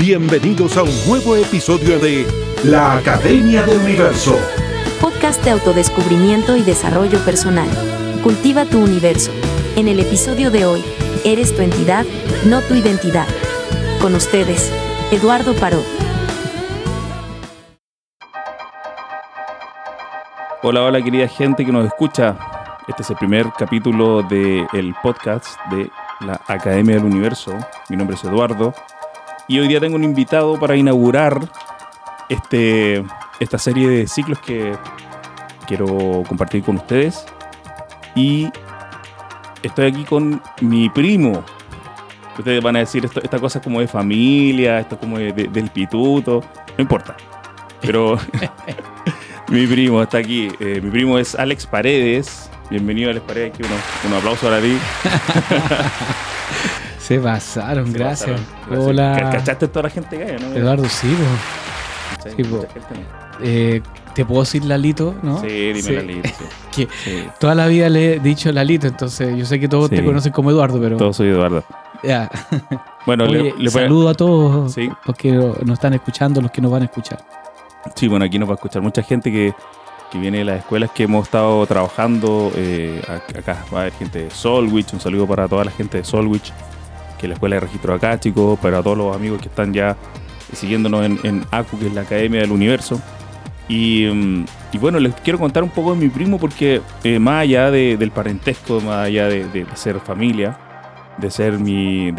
Bienvenidos a un nuevo episodio de La Academia del Universo. Podcast de autodescubrimiento y desarrollo personal. Cultiva tu universo. En el episodio de hoy, eres tu entidad, no tu identidad. Con ustedes, Eduardo Paró. Hola, hola querida gente que nos escucha. Este es el primer capítulo del podcast de la Academia del Universo. Mi nombre es Eduardo y hoy día tengo un invitado para inaugurar este, esta serie de ciclos que quiero compartir con ustedes. Y estoy aquí con mi primo. Ustedes van a decir, esto, esta cosa es como de familia, esto es como del pituto. No importa. Pero mi primo está aquí. Eh, mi primo es Alex Paredes. Bienvenido, Alex Paredes. Aquí un aplauso para ti. Se pasaron, gracias. Hola. ¿Cachaste toda la gente que hay, no? Eduardo, sí, eh, ¿Te puedo decir Lalito? ¿no? Sí, dime Lalito. que Toda la vida le he dicho Lalito, entonces yo sé que todos te conocen como Eduardo, pero. Todos soy Eduardo. Ya. Bueno, le, saludo a todos los que nos están escuchando, los que nos van a escuchar. Sí, bueno, aquí nos va a escuchar mucha gente que, viene de las escuelas que hemos estado trabajando. Eh, acá va a haber gente de Solwich, un saludo para toda la gente de Solwich que la escuela de registro acá, chicos, para todos los amigos que están ya siguiéndonos en, ACU, que es la Academia del Universo. Mm, y, bueno, les quiero contar un poco de mi primo porque eh, más allá del parentesco, más allá de, ser familia, de ser mi,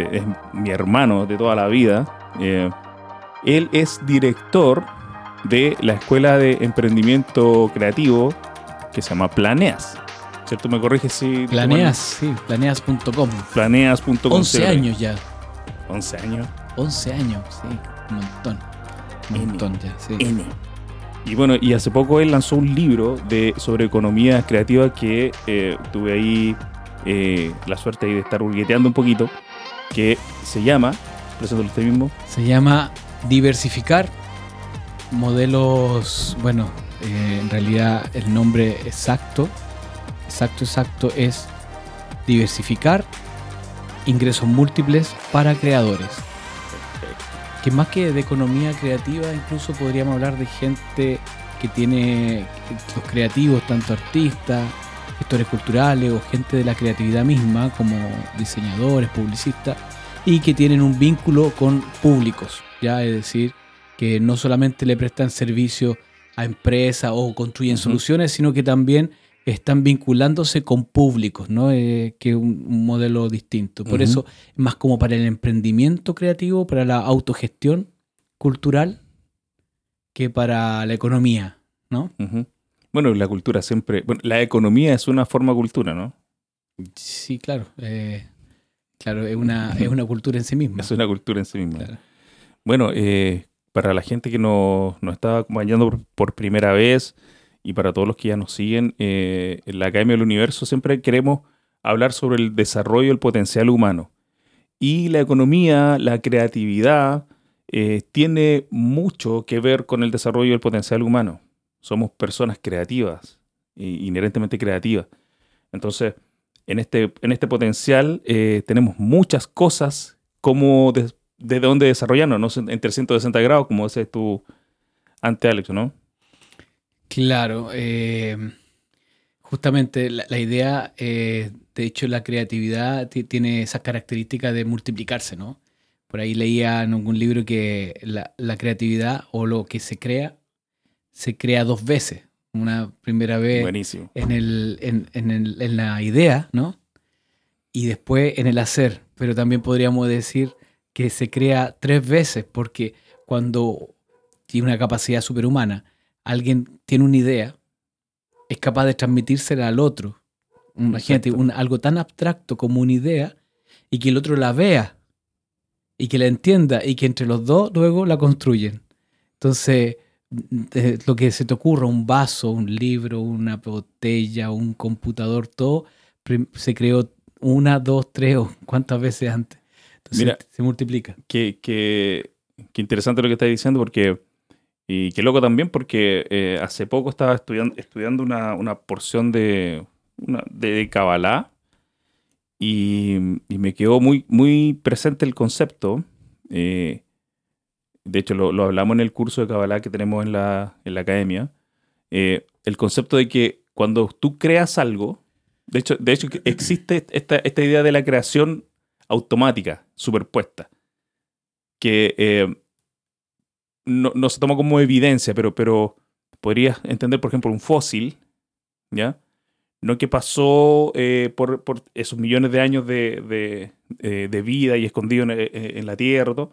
mi hermano de toda la vida, eh, él es director de la Escuela de Emprendimiento Creativo que se llama Planeas. ¿Cierto? Me corrige si... Planeas, sí, planeas.com. Planeas.com. 11 años ya. 11 años. 11 años, sí, un montón. Un montón ya, sí. N. Y bueno, y hace poco él lanzó un libro de, sobre economía creativa que eh, tuve ahí eh, la suerte de estar hurgueteando un poquito, que se llama, preséntalo usted mismo. Se llama Diversificar modelos, bueno, eh, en realidad el nombre exacto exacto, exacto es diversificar ingresos múltiples para creadores. Que más que de economía creativa, incluso podríamos hablar de gente que tiene los creativos, tanto artistas, gestores culturales o gente de la creatividad misma, como diseñadores, publicistas, y que tienen un vínculo con públicos, ya es decir, que no solamente le prestan servicio a empresas o construyen soluciones, sino que también están vinculándose con públicos, ¿no? Eh, que un, un, modelo distinto. Por eso es más como para el emprendimiento creativo, para la autogestión cultural, que para la economía, ¿no? Bueno, la cultura siempre... Bueno, la economía es una forma de cultura, ¿no? Sí, claro. Eh, claro, es una, es una cultura en sí misma. Es una cultura en sí misma. Bueno, eh, para la gente que nos, nos está acompañando por primera vez y para todos los que ya nos siguen, eh, en la Academia del Universo siempre queremos hablar sobre el desarrollo del potencial humano. Y la economía, la creatividad, eh, tiene mucho que ver con el desarrollo del potencial humano. Somos personas creativas, inherentemente creativas. Entonces, en este, en este potencial eh, tenemos muchas cosas como de, de dónde desarrollarnos, ¿no? en 360 grados, como dices tú ante Alex, ¿no? Claro, eh, justamente la, idea, eh, de hecho la creatividad tiene esa característica de multiplicarse, ¿no? Por ahí leía en algún libro que la, creatividad o lo que se crea, se crea dos veces. Una primera vez En, el, en, en la idea, ¿no? Y después en el hacer. Pero también podríamos decir que se crea tres veces porque cuando tiene una capacidad superhumana, alguien tiene una idea, es capaz de transmitírsela al otro. Imagínate, un, algo tan abstracto como una idea y que el otro la vea y que la entienda y que entre los dos luego la construyen. Entonces, lo que se te ocurra, un vaso, un libro, una botella, un computador, todo se creó una, dos, tres o cuántas veces antes. Entonces, se multiplica. Qué, qué, qué interesante lo que estás diciendo porque y qué loco también porque eh, hace poco estaba estudiando, estudiando una, porción de, una, de Kabbalah y, me quedó muy, muy presente el concepto. Eh, de hecho lo, lo hablamos en el curso de Kabbalah que tenemos en la, en la academia, eh, el concepto de que cuando tú creas algo, de hecho, de hecho existe esta, esta idea de la creación automática, superpuesta, que eh, no, no se toma como evidencia, pero, pero podrías entender, por ejemplo, un fósil, ¿ya? No que pasó eh, por, por esos millones de años de, de, eh, de vida y escondido en, eh, en la tierra, todo,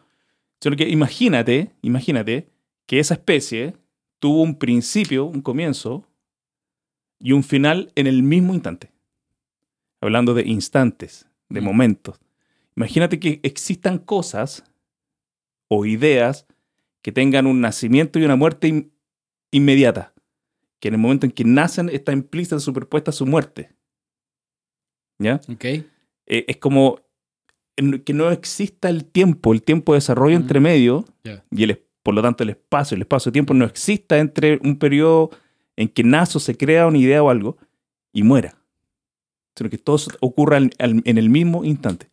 sino que imagínate, imagínate que esa especie tuvo un principio, un comienzo y un final en el mismo instante. Hablando de instantes, de Mm. momentos. Imagínate que existan cosas o ideas que tengan un nacimiento y una muerte in- inmediata. Que en el momento en que nacen está implícita, superpuesta su muerte. ¿Ya? ¿Ok? Eh, es como que no exista el tiempo, el tiempo de desarrollo Mm. entre medio y el, por lo tanto el espacio, el espacio-tiempo no exista entre un periodo en que nace o se crea una idea o algo y muera. Sino que todo ocurra al- al- en el mismo instante.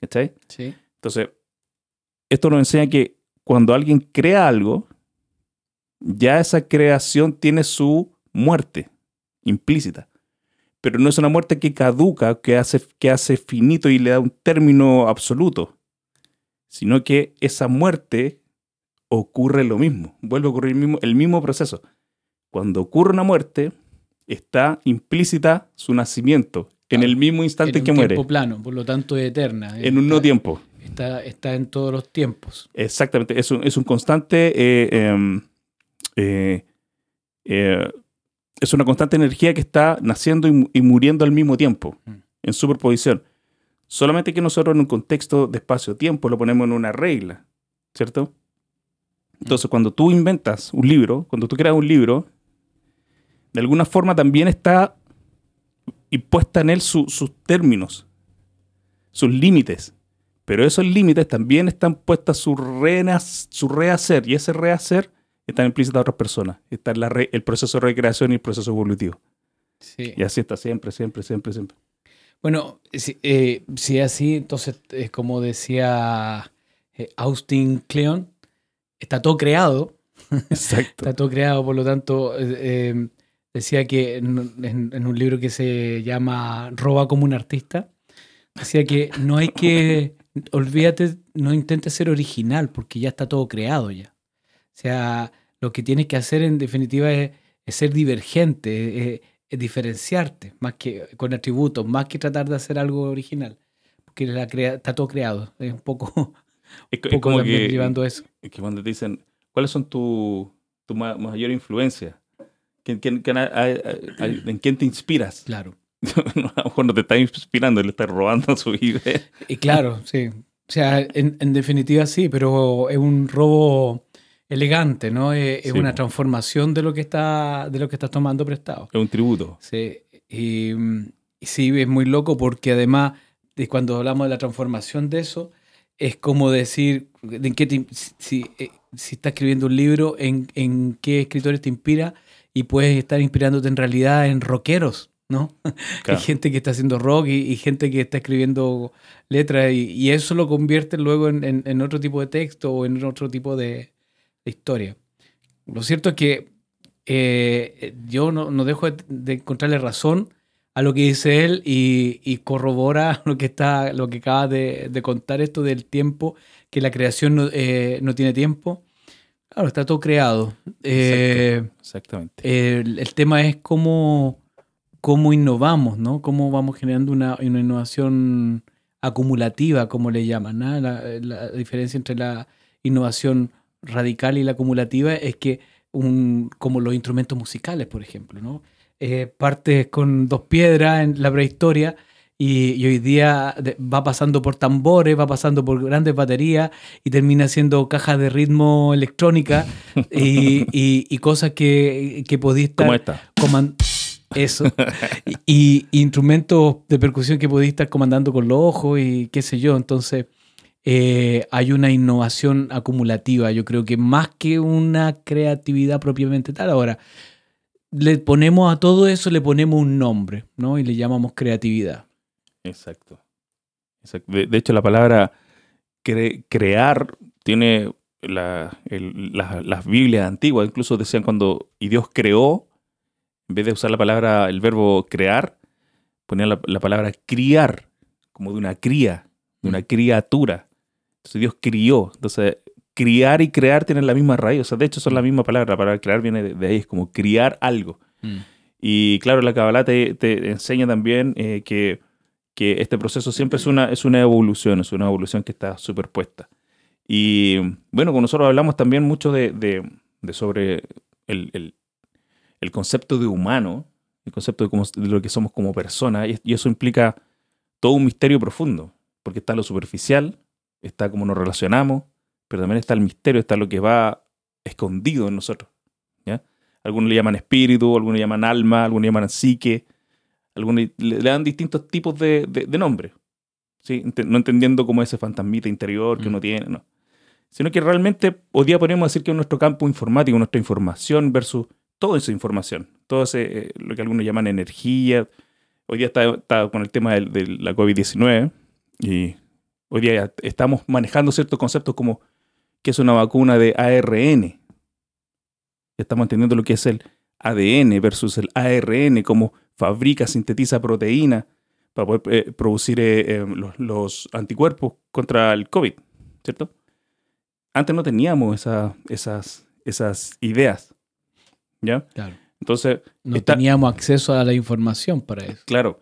¿Cachai? Sí. Entonces, esto nos enseña que cuando alguien crea algo, ya esa creación tiene su muerte implícita. Pero no es una muerte que caduca, que hace, que hace finito y le da un término absoluto, sino que esa muerte ocurre lo mismo, vuelve a ocurrir el mismo, el mismo proceso. Cuando ocurre una muerte, está implícita su nacimiento en el mismo instante en que un muere, tiempo plano, por lo tanto es eterna. en un no tiempo. Está, está en todos los tiempos. Exactamente, es un, es un constante, eh, em, eh, eh, es una constante energía que está naciendo y, mu- y muriendo al mismo tiempo, Mm. en superposición. Solamente que nosotros en un contexto de espacio-tiempo lo ponemos en una regla, ¿cierto? Entonces, cuando tú inventas un libro, cuando tú creas un libro, de alguna forma también está impuesta en él su- sus términos, sus límites. Pero esos límites también están puestas su, renas- su rehacer, y ese rehacer está implícito a otras personas. Está en la re- el proceso de recreación y el proceso evolutivo. Sí. Y así está siempre, siempre, siempre, siempre. Bueno, si, eh, si así, entonces es como decía eh, Austin Kleon, está todo creado, Exacto. está todo creado, por lo tanto, eh, eh, decía que en, en- en un libro que se llama Roba como un artista, decía que no hay que, olvídate, no intentes ser original, porque ya está todo creado ya. O sea, lo que tienes que hacer en definitiva es, es ser divergente, es, es diferenciarte, más que con atributos, más que tratar de hacer algo original. Porque la crea- está todo creado. Es un poco, un es poco como que, llevando eso. es que cuando te dicen, ¿cuáles son tu, tu ma- mayor influencia? ¿Quién- quién- quién ha- ha- ha- ¿En quién te inspiras? Claro. a lo mejor no te estás inspirando, le estás robando su idea. Y claro, sí. O sea, en, en definitiva sí, pero es un robo elegante, ¿no? Es, Sí, una transformación de lo que está, de lo que estás tomando prestado. Es un tributo. Sí, y, y sí, es muy loco porque además de cuando hablamos de la transformación de eso, es como decir, ¿en qué te- si, si, eh, si estás escribiendo un libro, en, en qué escritores te inspira y puedes estar inspirándote en realidad en rockeros, ¿no? Claro. Hay gente que está haciendo rock y, y gente que está escribiendo letras y, y eso lo convierte luego en, en- en otro tipo de texto o en otro tipo de, de historia. Lo cierto es que eh, yo no, no dejo de, de encontrarle razón a lo que dice él y, y corrobora lo que está lo que acaba de, de contar esto del tiempo que la creación no, eh, no tiene tiempo claro está todo creado Eh, Exactamente. el, el tema es cómo, cómo innovamos, ¿no? Cómo vamos generando una, una innovación acumulativa, como le llaman. ¿no? La, la diferencia entre la innovación radical y la acumulativa es que, un, como los instrumentos musicales, por ejemplo, ¿no? Eh, partes con dos piedras en la prehistoria y, y hoy día va pasando por tambores, va pasando por grandes baterías y termina siendo cajas de ritmo electrónica y, y- y cosas que, que podía estar ¿Cómo está? Eso. Y, y instrumentos de percusión que podía estar comandando con los ojos y qué sé yo. Entonces eh, hay una innovación acumulativa yo creo que más que una creatividad propiamente tal. Ahora le ponemos a todo eso le ponemos un nombre no y le llamamos creatividad. Exacto. Exacto. De, de hecho, la palabra cre- crear tiene la- el- la- las Biblias antiguas incluso decían cuando y Dios creó, en vez de usar la palabra, el verbo crear, ponían la, la palabra criar, como de una cría, de una criatura. Entonces Dios crió. Entonces, criar y crear tienen la misma raíz. O sea, de hecho son la misma palabra. La palabra crear viene de, de ahí, es como criar algo. Mm. Y claro, la Kabbalah te, te enseña también eh, que, que este proceso siempre es una, es una evolución, es una evolución que está superpuesta. Y bueno, con nosotros hablamos también mucho de, de- de sobre el, el- el concepto de humano, el concepto de, de lo que somos como personas, y, y eso implica todo un misterio profundo, porque está lo superficial, está cómo nos relacionamos, pero también está el misterio, está lo que va escondido en nosotros. ¿ya? Algunos le llaman espíritu, algunos le llaman alma, algunos le llaman psique, algunos le, dan distintos tipos de, de, de nombres, ¿sí? No entendiendo cómo ese fantasmita interior que Mm. uno tiene, no. Sino que realmente hoy día podríamos decir que es nuestro campo informático, nuestra información versus toda esa información, todo ese, eh, lo que algunos llaman energía. Hoy día está, con el tema de, la COVID-19 y hoy día estamos manejando ciertos conceptos como que es una vacuna de ARN. Estamos entendiendo lo que es el ADN versus el ARN, cómo fabrica, sintetiza proteína para poder eh, producir eh, los, anticuerpos contra el COVID, ¿cierto? Antes no teníamos esa- esas, esas ideas, ¿ya? Claro. Entonces, No Está- teníamos acceso a la información para eso. Claro.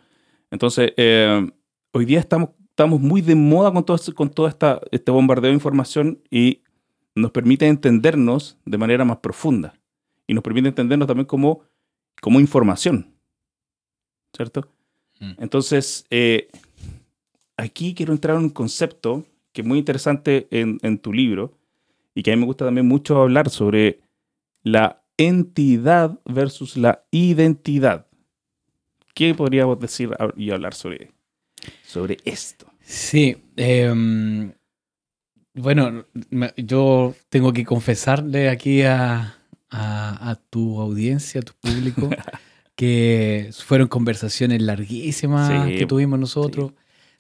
Entonces, eh, hoy día estamos, estamos muy de moda con todo, este- con todo esta, este bombardeo de información y nos permite entendernos de manera más profunda. Y nos permite entendernos también como, como información. ¿Cierto? Mm. Entonces, eh, aquí quiero entrar en un concepto que es muy interesante en, en tu libro y que a mí me gusta también mucho hablar sobre la entidad versus la identidad. ¿Qué podríamos decir y hablar sobre, sobre esto? Sí. em, bueno, yo tengo que confesarle aquí a, a- a tu audiencia, a tu público, que fueron conversaciones larguísimas Sí, que tuvimos nosotros,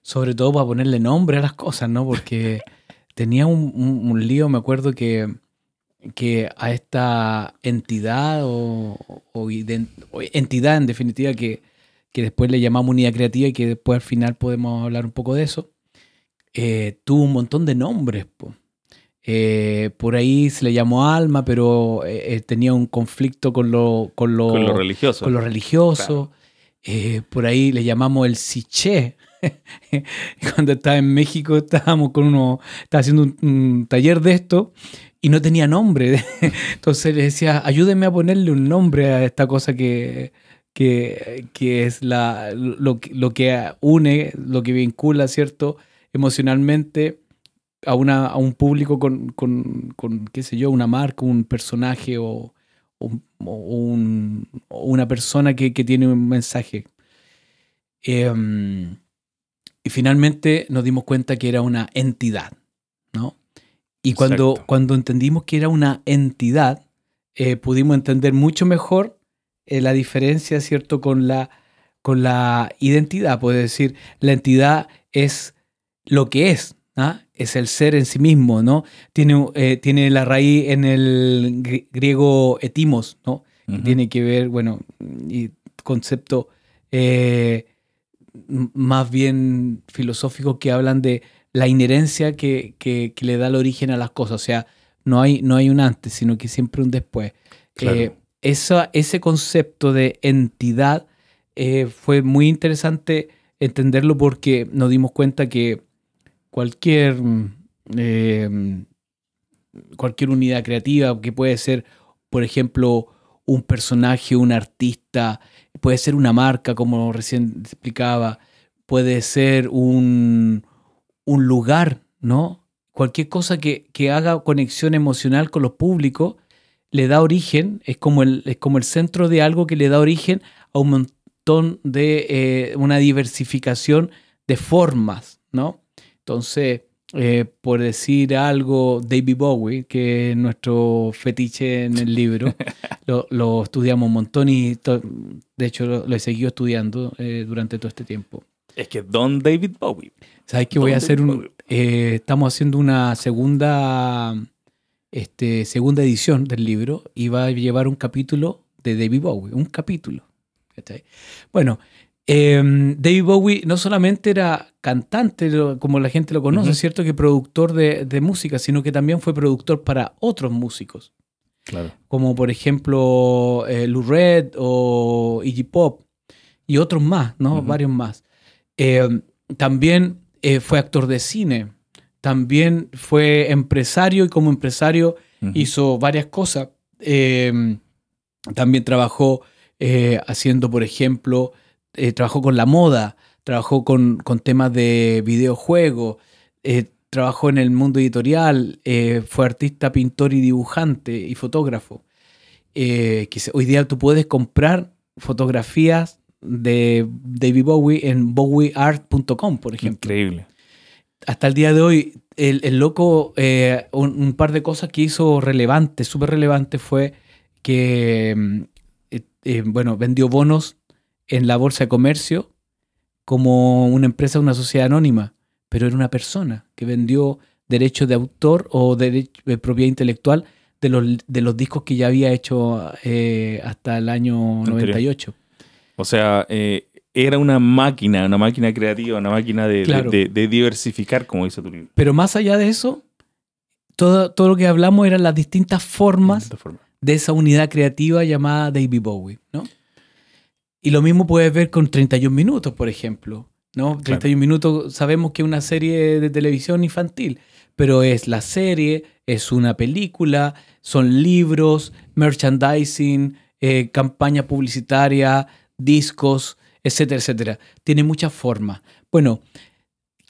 sobre todo para ponerle nombre a las cosas, ¿no? Porque tenía un, un- un lío, me acuerdo que, que a esta entidad o, o iden- o entidad en definitiva que, que después le llamamos unidad creativa y que después al final podemos hablar un poco de eso, eh, tuvo un montón de nombres. po. Eh, por ahí se le llamó alma, pero eh, tenía un conflicto con lo, con lo, Con lo religioso. con lo religioso. Por ahí le llamamos el Siché. Cuando estaba en México estábamos con uno, estaba haciendo un, un taller de esto y no tenía nombre. Entonces le decía, ayúdenme a ponerle un nombre a esta cosa que, que, que es la, lo, lo que une, lo que vincula, ¿cierto? Emocionalmente a, una, a un público con, con, con, qué sé yo, una marca, un personaje o, un- una persona que, que tiene un mensaje. Em, y finalmente nos dimos cuenta que era una entidad, ¿no? Y cuando, Exacto. cuando entendimos que era una entidad, eh, pudimos entender mucho mejor eh, la diferencia, ¿cierto?, con la, con la identidad. Puede decir, la entidad es lo que es, ¿ah? es el ser en sí mismo, ¿no? Tiene, eh, tiene la raíz en el gri- griego etimos, ¿no? que tiene que ver, bueno, y concepto eh, más bien filosófico que hablan de la inherencia que, que- que le da el origen a las cosas. O sea, no hay, no hay un antes, sino que siempre un después. Claro. Eh, esa- ese concepto de entidad eh, fue muy interesante entenderlo porque nos dimos cuenta que cualquier, mm, eh, cualquier unidad creativa, que puede ser, por ejemplo, un personaje, un artista, puede ser una marca, como recién explicaba, puede ser un, un lugar, ¿no? Cualquier cosa que, que haga conexión emocional con los públicos le da origen, es como, el, es como el centro de algo que le da origen a un montón de eh, una diversificación de formas, ¿no? Entonces, eh, por decir algo, David Bowie, que es nuestro fetiche en el libro, lo, lo estudiamos un montón y de hecho lo, lo he seguido estudiando eh, durante todo este tiempo. Es que Don David Bowie. ¿Sabes que voy a ¿Dónde hacer un... Eh, estamos haciendo una segunda este, segunda edición del libro iba a llevar un capítulo de David Bowie, un capítulo. ¿cachai? Bueno, em, David Bowie no solamente era cantante, como la gente lo conoce. ¿cierto? Que productor de, de música, sino que también fue productor para otros músicos, Claro. como por ejemplo eh, Lou Reed o Iggy Pop y otros más, ¿no? Varios más. Eh, también eh, fue actor de cine, también fue empresario y como empresario hizo varias cosas. Eh, también trabajó eh, haciendo, por ejemplo, eh, trabajó con la moda, trabajó con, con temas de videojuegos, trabajó en el mundo editorial, fue artista, pintor y dibujante y fotógrafo. Hoy día tú puedes comprar fotografías de David Bowie en bowieart.com, por ejemplo Increíble. hasta el día de hoy, el, el loco, eh, un, un par de cosas que hizo relevante, súper relevante, fue que, eh, eh, bueno, vendió bonos en la bolsa de comercio como una empresa, una sociedad anónima, pero era una persona que vendió derechos de autor o derecho de propiedad intelectual de los, de los discos que ya había hecho eh, hasta el año Anterior. 98. O sea, eh, era una máquina, una máquina creativa, una máquina de, de- Claro. de- de diversificar, como dice tu libro. Pero más allá de eso, todo, todo lo que hablamos eran las distintas formas forma. de esa unidad creativa llamada David Bowie, ¿no? Y lo mismo puedes ver con 31 minutos, por ejemplo, ¿no? 31 minutos sabemos que es una serie de televisión infantil, pero es la serie, es una película, son libros, merchandising, eh, campaña publicitaria, discos, etcétera, etcétera. Tiene muchas formas. Bueno,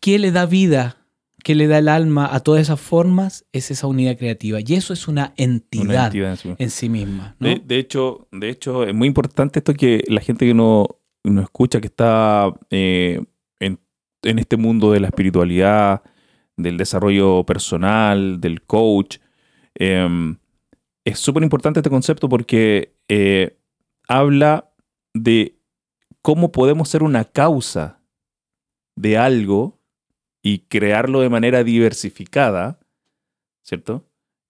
¿qué le da vida? ¿Qué le da el alma a todas esas formas? Es esa unidad creativa. Y eso es una entidad Una entidad en sí. en sí misma. ¿no? De, de hecho, de hecho, es muy importante esto que la gente que no, no escucha, que está eh, en, en este mundo de la espiritualidad, del desarrollo personal, del coach, eh, es súper importante este concepto porque eh, habla de cómo podemos ser una causa de algo y crearlo de manera diversificada, ¿cierto?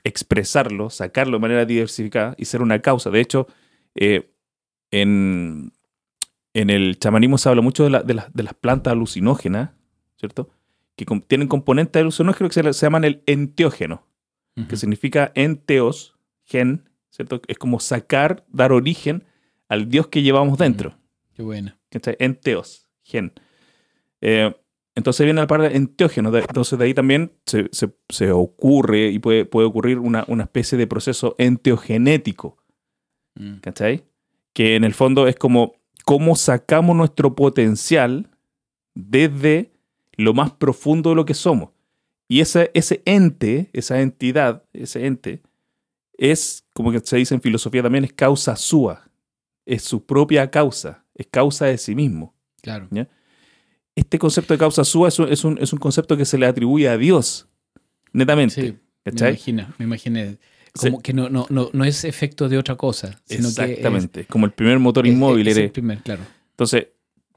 expresarlo, sacarlo de manera diversificada y ser una causa. De hecho, eh, en, en el chamanismo se habla mucho de, la- de las- de las plantas alucinógenas, ¿cierto? Que tienen componentes alucinógenos que se, llaman el enteógeno, que significa enteos, gen, ¿cierto? Es como sacar, dar origen al Dios que llevamos dentro. Qué buena. ¿cachai? Enteos, gen. Eh, entonces viene la palabra enteógeno. Entonces de ahí también se, se- se ocurre y puede, puede ocurrir una, una especie de proceso enteogenético, Mm. ¿cachai? Que en el fondo es como cómo sacamos nuestro potencial desde lo más profundo de lo que somos. Y ese, ese ente, esa entidad, ese ente, es, como que se dice en filosofía también, es causa sua. Es su propia causa, es causa de sí mismo. Claro. Este concepto de causa sua es un, es un- es un concepto que se le atribuye a Dios, netamente. Sí, me ¿cachai? imagino, me imaginé. Sí. Como que no, no, no, no es efecto de otra cosa, sino Exactamente. Es como el primer motor es, inmóvil. es el primer, claro. Entonces,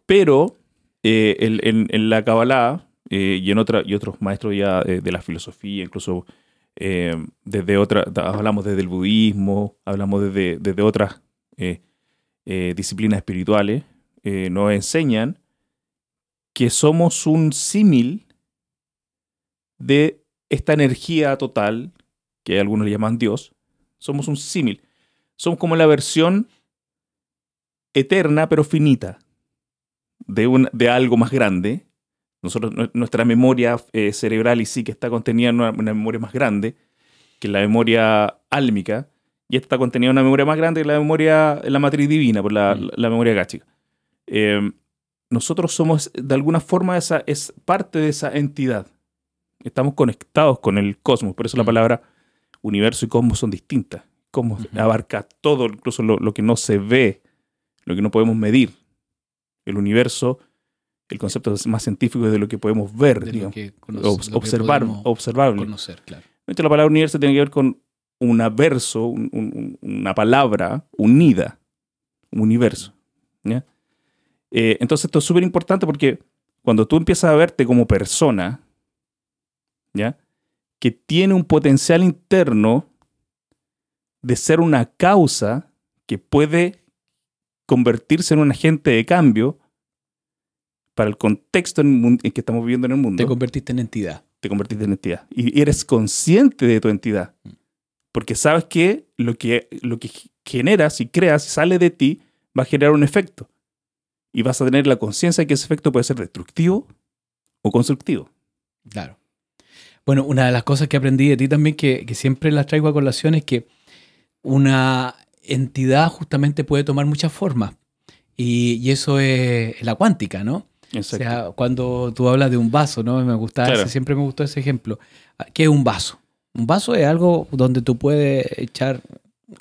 pero eh, en, en la Kabbalah eh, y en otra, y otros maestros ya eh, de la filosofía, incluso eh, desde otra, hablamos desde el budismo, hablamos desde, desde otras eh, eh, disciplinas espirituales, eh, nos enseñan que somos un símil de esta energía total, que algunos le llaman Dios, somos un símil. Somos como la versión eterna pero finita de, un, de algo más grande. Nosotros, nu- nuestra memoria eh, cerebral y sí que está contenida en una memoria más grande que la memoria álmica, y esta está contenida en una memoria más grande que la memoria, la matriz divina, por la, Mm. la memoria gáchica. Eh, nosotros somos, de alguna forma, esa, es parte de esa entidad. Estamos conectados con el cosmos, por eso la Mm. palabra universo y cosmos son distintas. Cosmos abarca todo, incluso lo, lo que no se ve, lo que no podemos medir. El universo, el concepto es más científico es de lo que podemos ver, digamos, que conoce- observar, observable. conocer, claro. La palabra universo tiene que ver con un verso, un- un- una palabra unida, un universo. ¿ya? Eh, entonces, esto es súper importante porque cuando tú empiezas a verte como persona, ¿ya? que tiene un potencial interno de ser una causa que puede convertirse en un agente de cambio para el contexto en, en que estamos viviendo en el mundo, Te convertiste en entidad. te convertiste en entidad. Y eres consciente de tu entidad. Porque sabes que lo que, lo que generas y creas y sale de ti va a generar un efecto. Y vas a tener la conciencia de que ese efecto puede ser destructivo o constructivo. Claro. Bueno, una de las cosas que aprendí de ti también, que, que siempre las traigo a colación, es que una entidad justamente puede tomar muchas formas. Y, y eso es la cuántica, ¿no? O sea, cuando tú hablas de un vaso, ¿no? Me gusta, Claro. ese- siempre me gustó ese ejemplo. ¿Qué es un vaso? Un vaso es algo donde tú puedes echar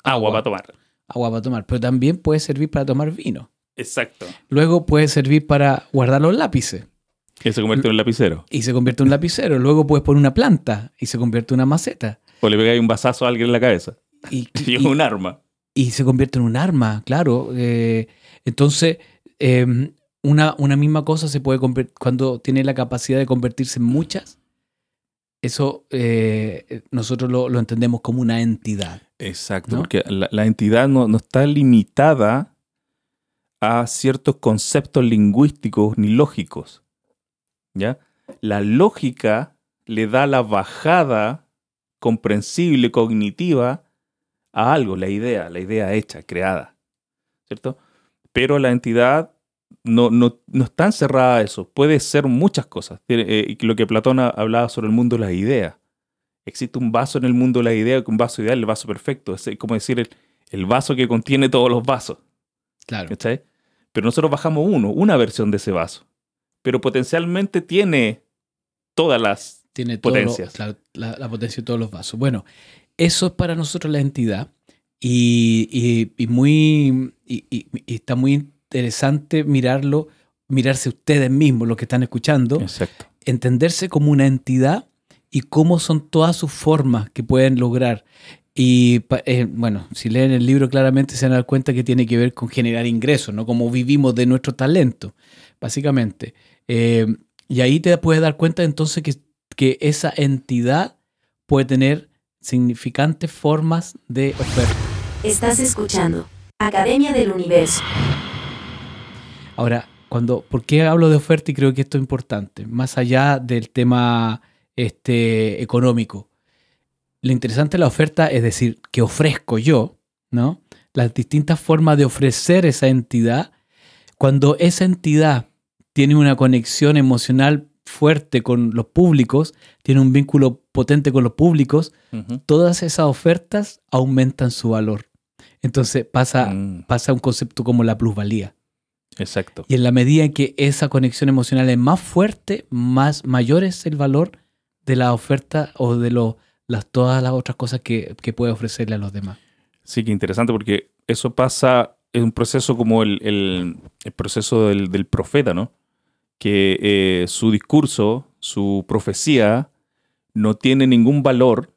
agua para tomar. agua para tomar, pero también puede servir para tomar vino. Exacto. Luego puede servir para guardar los lápices Que se convierte en un lapicero. y se convierte en un lapicero. Luego puedes poner una planta y se convierte en una maceta. O le pegáis un vasazo a alguien en la cabeza. Y, Y es y- un arma. y se convierte en un arma, claro. Eh, entonces, eh, una, una misma cosa se puede convertir, cuando tiene la capacidad de convertirse en muchas, eso eh, nosotros lo, lo entendemos como una entidad. Exacto, ¿No? porque la, la entidad no, no está limitada a ciertos conceptos lingüísticos ni lógicos. ¿Ya? La lógica le da la bajada comprensible, cognitiva a algo, la idea, la idea hecha, creada. ¿Cierto? Pero la entidad no, no, no está encerrada a eso, puede ser muchas cosas. Eh, lo que Platón ha- hablaba sobre el mundo de las ideas. Existe un vaso en el mundo de la idea, un vaso ideal, el vaso perfecto. Es como decir el, el vaso que contiene todos los vasos. Claro. ¿cachai? Pero nosotros bajamos uno, una versión de ese vaso. Pero potencialmente tiene todas las... Tiene lo- Potencias. la, la potencia de todos los vasos. Bueno, eso es para nosotros la entidad y, y- y muy, y está muy interesante mirarlo, mirarse ustedes mismos, los que están escuchando, Exacto. entenderse como una entidad y cómo son todas sus formas que pueden lograr. Y eh, bueno, si leen el libro claramente se van a dar cuenta que tiene que ver con generar ingresos, ¿no? Como vivimos de nuestro talento, básicamente. Eh, y ahí te puedes dar cuenta entonces que, que esa entidad puede tener significantes formas de oferta. Estás escuchando Academia del Universo. Ahora, cuando, ¿por qué hablo de oferta? Y creo que esto es importante, más allá del tema este, económico. Lo interesante de la oferta es decir, que ofrezco yo, ¿no? Las distintas formas de ofrecer esa entidad. Cuando esa entidad tiene una conexión emocional fuerte con los públicos, tiene un vínculo potente con los públicos, todas esas ofertas aumentan su valor. Entonces pasa, Mm, pasa un concepto como la plusvalía. Exacto. Y en la medida en que esa conexión emocional es más fuerte, más mayor es el valor de la oferta o de lo- las, todas las otras cosas que, que puede ofrecerle a los demás. Sí, que interesante porque eso pasa en un proceso como el, el- el proceso del, del profeta, ¿no? Que eh, su discurso, su profecía, no tiene ningún valor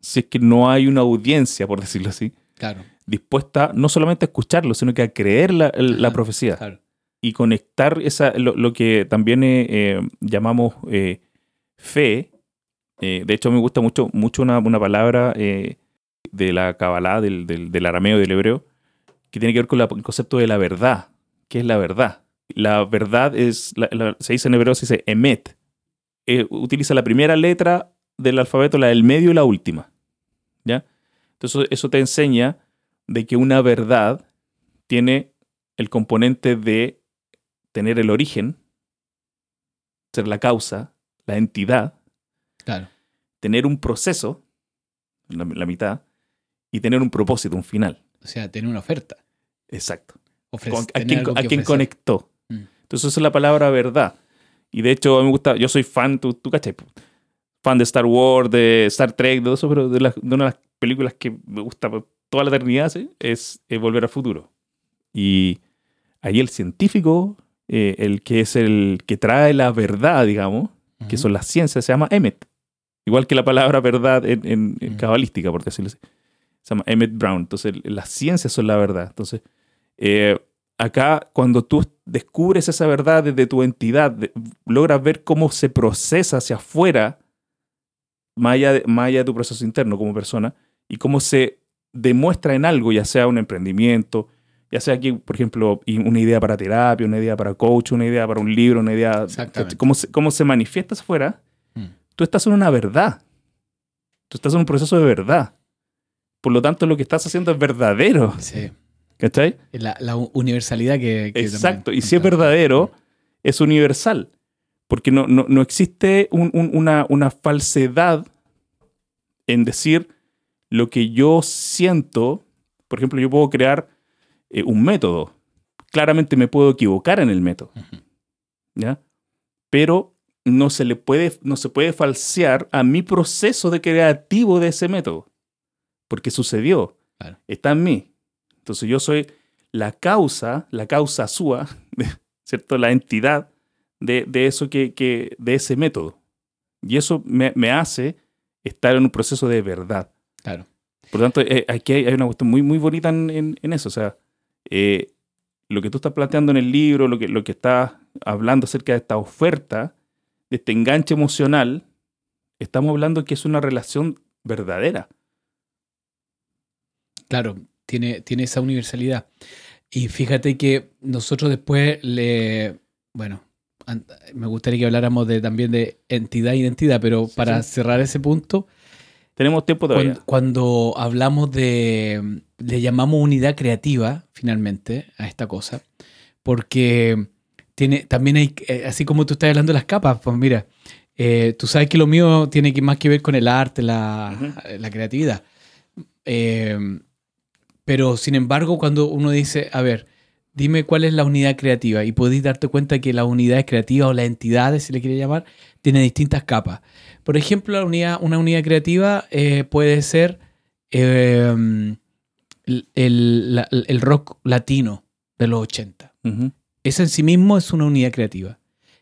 si es que no hay una audiencia, por decirlo así, Claro, dispuesta no solamente a escucharlo, sino que a creer la, la Ajá, profecía claro. y conectar esa, lo, lo que también eh, eh, llamamos eh, fe. Eh, de hecho, me gusta mucho, mucho una, una palabra de la Kabbalah, del, del, del arameo, del hebreo, que tiene que ver con la- el concepto de la verdad. ¿Qué es la verdad? La verdad es, la- la- se dice en hebreo, se dice emet. Utiliza la primera letra del alfabeto, la del medio y la última. ¿Ya? Entonces, eso te enseña de que una verdad tiene el componente de tener el origen, ser la causa, la entidad, Claro, tener un proceso, la, la mitad, y tener un propósito, un final. o sea, tener una oferta. Exacto. Ofrece- Con- a algo a ofrecer. conectó. Mm. Entonces, esa es la palabra verdad. Y de hecho, a mí me gusta, yo soy fan, tú, tú cachai, fan de Star Wars, de Star Trek, de todo eso, pero de, una de las películas que me gusta toda la eternidad es eh, Volver al Futuro. Y ahí el científico, eh, el que es el que trae la verdad, digamos, que son las ciencias, se llama Emmet. Igual que la palabra verdad en, en- en cabalística, por decirlo así. Se llama Emmett Brown. Entonces, las ciencias son la verdad. Entonces, eh, acá, cuando tú descubres esa verdad desde tu entidad, de- logras ver cómo se procesa hacia afuera, más allá, de, más allá de tu proceso interno como persona, y cómo se demuestra en algo, ya sea un emprendimiento, ya sea aquí, por ejemplo, una idea para terapia, una idea para coach, una idea para un libro, una idea, cómo se, cómo se manifiesta afuera, Mm. tú estás en una verdad. Tú estás en un proceso de verdad. Por lo tanto, lo que estás haciendo es verdadero. Sí. ¿Cachai? La, la universalidad que... que Exacto. también Y si es verdadero, es universal. Porque no, no- no existe un- un- una, una falsedad en decir lo que yo siento. Por ejemplo, yo puedo crear eh, un método. Claramente me puedo equivocar en el método. ¿Ya? Pero no se le puede, no se puede falsear a mi proceso de creativo de ese método. Porque sucedió. Claro. Está en mí. Entonces yo soy la causa, la causa sua, ¿cierto? La entidad de, de eso que, que- de ese método. Y eso me, me hace estar en un proceso de verdad. Claro. Por lo tanto, eh, aquí hay, hay una cuestión muy, muy bonita en, en- en eso. O sea, eh, lo que tú estás planteando en el libro, lo que, lo que estás hablando acerca de esta oferta, de este enganche emocional, estamos hablando que es una relación verdadera. Claro, tiene, tiene esa universalidad. Y fíjate que nosotros después le. Bueno, me gustaría que habláramos de, también de entidad e identidad, pero Sí, para sí. cerrar ese punto, Tenemos tiempo todavía. cuando, cuando hablamos de. Le llamamos unidad creativa, finalmente, a esta cosa, porque tiene, también hay. eh, Así como tú estás hablando de las capas, pues mira, eh, tú sabes que lo mío tiene que, más que ver con el arte, la, Ujú. la creatividad. Eh, pero sin embargo, cuando uno dice, a ver, dime cuál es la unidad creativa, y podéis darte cuenta que las unidades creativas o las entidades, si le quiere llamar, tienen distintas capas. Por ejemplo, la unidad, una unidad creativa eh, puede ser eh, el, el- la- el rock latino de los 80. Ujú. Ese en sí mismo es una unidad creativa.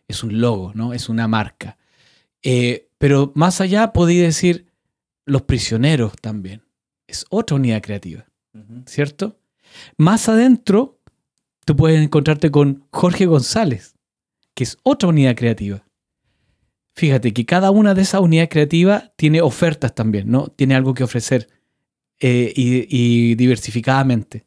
Es un logo, ¿no? Es una marca. Eh, pero más allá podéis decir los prisioneros también. Es otra unidad creativa. ¿cierto? Más adentro, tú puedes encontrarte con Jorge González, que es otra unidad creativa. Fíjate que cada una de esas unidades creativas tiene ofertas también, ¿no? Tiene algo que ofrecer eh, y, y diversificadamente.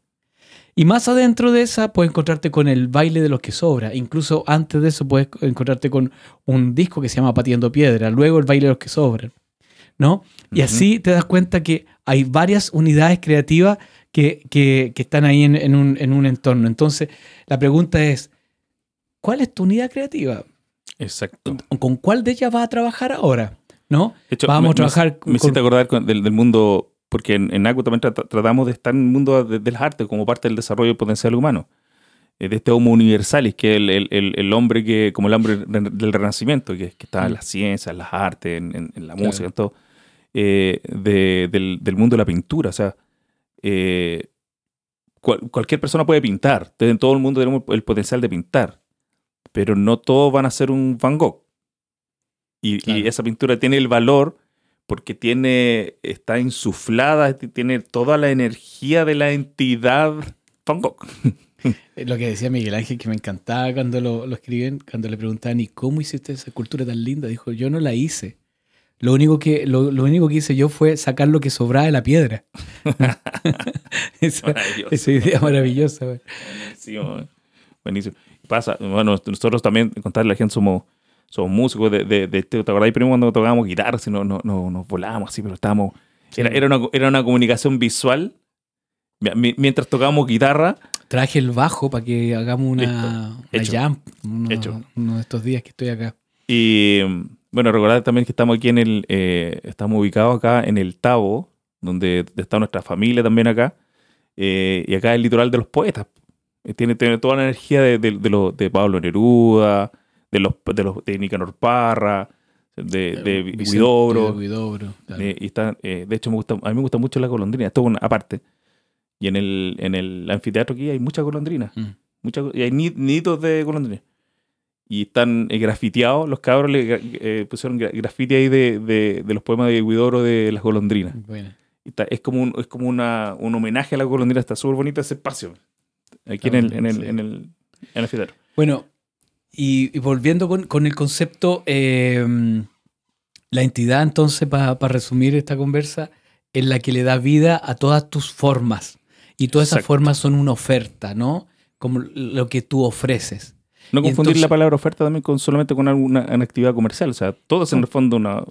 Y más adentro de esa puedes encontrarte con el baile de los que sobra. Incluso antes de eso puedes encontrarte con un disco que se llama Patiendo Piedra. Luego el baile de los que sobran. ¿No? Y así te das cuenta que hay varias unidades creativas que, que- que están ahí en, en un, en un entorno. Entonces, la pregunta es, ¿cuál es tu unidad creativa? Exacto. ¿Con cuál de ellas vas a trabajar ahora? ¿No? De hecho, Vamos me- a trabajar Me, me con- acordar con- del, del mundo, porque en, en ACU también trata- tratamos de estar en el mundo de, de las artes como parte del desarrollo potencial humano. Eh, de este Homo universalis, que es el, el- el- hombre que, como el hombre re- del renacimiento, que, que está en las ciencias, en las artes, en, en- en la Claro. música, en todo, eh, de- del, del mundo de la pintura. O sea, eh, cual- cualquier persona puede pintar. En todo el mundo tenemos el potencial de pintar. Pero no todos van a ser un Van Gogh. Y, esa pintura tiene el valor porque tiene, está insuflada, t- tiene toda la energía de la entidad Van Gogh. Eh, Lo que decía Miguel Ángel, que me encantaba cuando lo, lo escriben, cuando le preguntaban, ¿y cómo hiciste esa escultura tan linda? Dijo, yo no la hice. Lo único que, lo, lo único que hice yo fue sacar lo que sobraba de la piedra. esa, esa idea maravillosa. Buenísimo. Buenísimo. Pasa, bueno, nosotros también, contarle a la gente, somos, somos músicos de, de, de este, ¿te acordás primero cuando tocábamos guitarra? Si no, no, no, nos volábamos así, pero estábamos... Era, era, una, era una comunicación visual. Mi- mi- Mientras tocábamos guitarra, Traje el bajo para que hagamos una, una jam uno, Hecho. uno de estos días que estoy acá. Y bueno, recordar también que estamos aquí en el, eh, estamos ubicados acá en el Tabo, donde está nuestra familia también acá, eh, y acá es el litoral de los poetas. Eh, Tiene, tiene toda la energía de, de, de los- de Pablo Neruda, de los de, los, de Nicanor Parra, de, de Vicente- Huidobro. de Huidobro, claro. eh, y está, eh, de hecho, me gusta, a mí me gusta mucho la golondrina, esto es una aparte. Y en el, en el anfiteatro aquí hay muchas golondrinas. Mm. Mucha- y hay ni- nidos de golondrines. Y están eh, grafiteados, los cabros le eh, pusieron gra- grafiti ahí de, de- de los poemas de Huidobro de las golondrinas. Bueno. Y está- es como, un, es como una, un homenaje a la golondrina, está súper bonito ese espacio. Aquí en el, en, bueno, el, sí. en, el, en el. Bueno, y, y volviendo con, con el concepto, eh, la entidad entonces, para resumir esta conversa, en la que le da vida a todas tus formas. Y todas esas formas son una oferta, ¿no? Como lo que tú ofreces. No Y confundir entonces- la palabra oferta también con solamente con alguna una actividad comercial. O sea, todo es en el fondo una.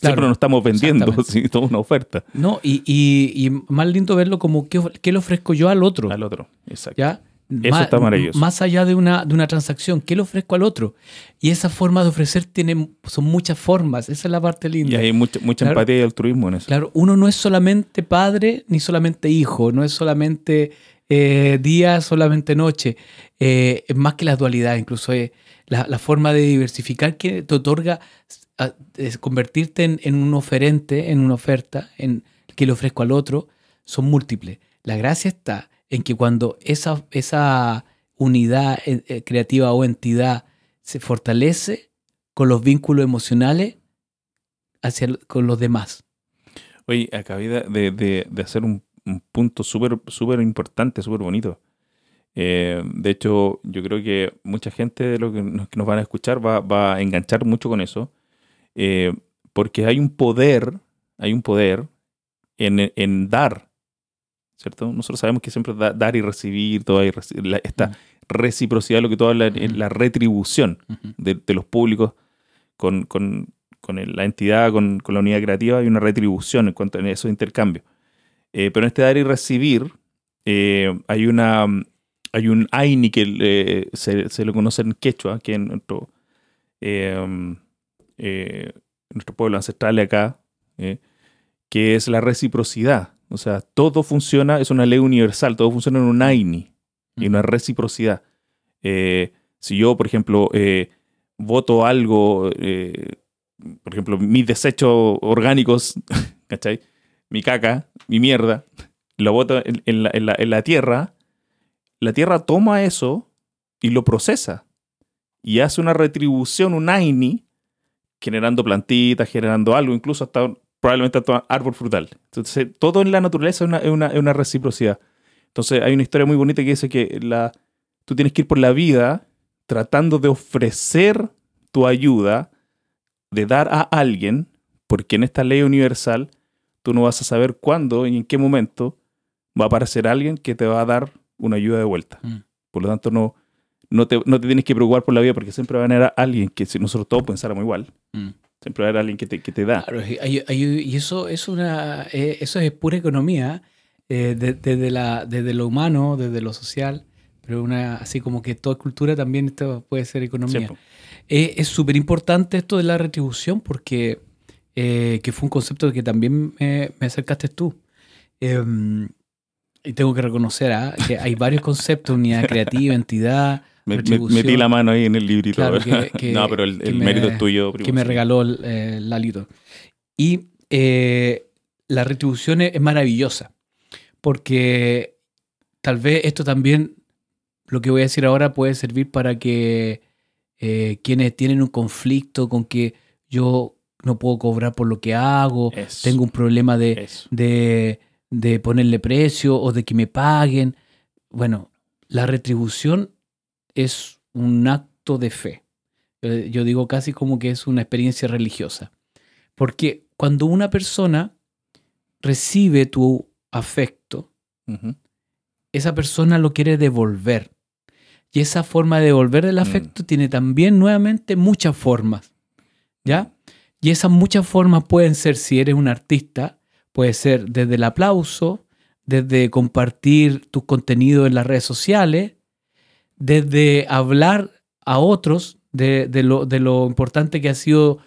Siempre nos estamos vendiendo, sí, todo una oferta ¿No? Y, y- y más lindo verlo como qué, qué le ofrezco yo al otro. al otro. Exacto. ¿Ya? Eso está maravilloso. Más allá de una, de una transacción, ¿qué le ofrezco al otro? Y esa forma de ofrecer tiene, son muchas formas. Esa es la parte Y linda. hay mucha, mucha Claro. empatía y altruismo en eso. Claro, uno no es solamente padre ni solamente hijo, no es solamente eh, día, solamente noche. Eh, más que la dualidad, incluso la, forma de diversificar que te otorga a- es convertirte en, un oferente, en una oferta, en que le ofrezco al otro, son múltiples. La gracia está en que cuando esa, esa unidad eh, eh, creativa o entidad se fortalece con los vínculos emocionales hacia, con los demás. Oye, acabé de- de- de hacer un, un punto súper súper importante, súper bonito. Eh, de hecho, yo creo que mucha gente de lo que nos, que nos van a escuchar va, va a enganchar mucho con eso. Eh, porque hay un poder, hay un poder en, en dar, ¿cierto? Nosotros sabemos que siempre da- dar y recibir, la- esta reciprocidad, lo que tú hablas, la retribución de, de los públicos con, con- con la entidad, con, con la unidad creativa, hay una retribución en cuanto a esos intercambios. Eh, pero en este dar y recibir eh, hay una hay un aini que eh, se, se lo conoce en quechua, que en nuestro, eh, eh, nuestro pueblo ancestral acá, eh, que es la reciprocidad. O sea, todo funciona, es una ley universal, todo funciona en un aini y una reciprocidad. Si yo, por ejemplo, voto algo, por ejemplo, mis desechos orgánicos, ¿cachai? Mi caca, mi mierda, lo voto en, la, en en la tierra, la tierra toma eso y lo procesa y hace una retribución, un AINI, generando plantitas, generando algo, incluso hasta probablemente hasta árbol frutal. Entonces, todo en la naturaleza es una, reciprocidad. Entonces, hay una historia muy bonita que dice que tú tienes que ir por la vida tratando de ofrecer tu ayuda, de dar a alguien, porque en esta ley universal tú no vas a saber cuándo y en qué momento va a aparecer alguien que te va a dar una ayuda de vuelta. Mm. Por lo tanto, no, no, te, no te tienes que preocupar por la vida porque siempre va a haber alguien que si nosotros todos pensáramos igual, Mm. siempre va a haber alguien que te, que te da. Claro, hay- hay- y eso es una eh, eso es pura economía eh, de- desde la desde lo humano, desde lo social, pero una así como que toda cultura también esto puede ser economía. Eh, es súper importante esto de la retribución porque eh, que fue un concepto que también me, me acercaste tú. Em, y tengo que reconocer ah, que hay varios conceptos, unidad creativa, entidad, Me- metí la mano ahí en el librito. Claro, que- que- no, pero el, que el me- mérito es tuyo. primo, que me regaló el, eh, Lalito. Y eh, la retribución es, es maravillosa, porque tal vez esto también, lo que voy a decir ahora, puede servir para que eh, quienes tienen un conflicto con que yo no puedo cobrar por lo que hago, Eso, tengo un problema de, de, de ponerle precio o de que me paguen. Bueno, la retribución es un acto de fe. Eh, Yo digo casi como que es una experiencia religiosa. Porque cuando una persona recibe tu afecto, esa persona lo quiere devolver. Y esa forma de devolver el Mm. afecto tiene también nuevamente muchas formas. ¿Ya? Y esas muchas formas pueden ser, si eres un artista, puede ser desde el aplauso, desde compartir tus contenidos en las redes sociales, desde hablar a otros de, lo importante que ha sido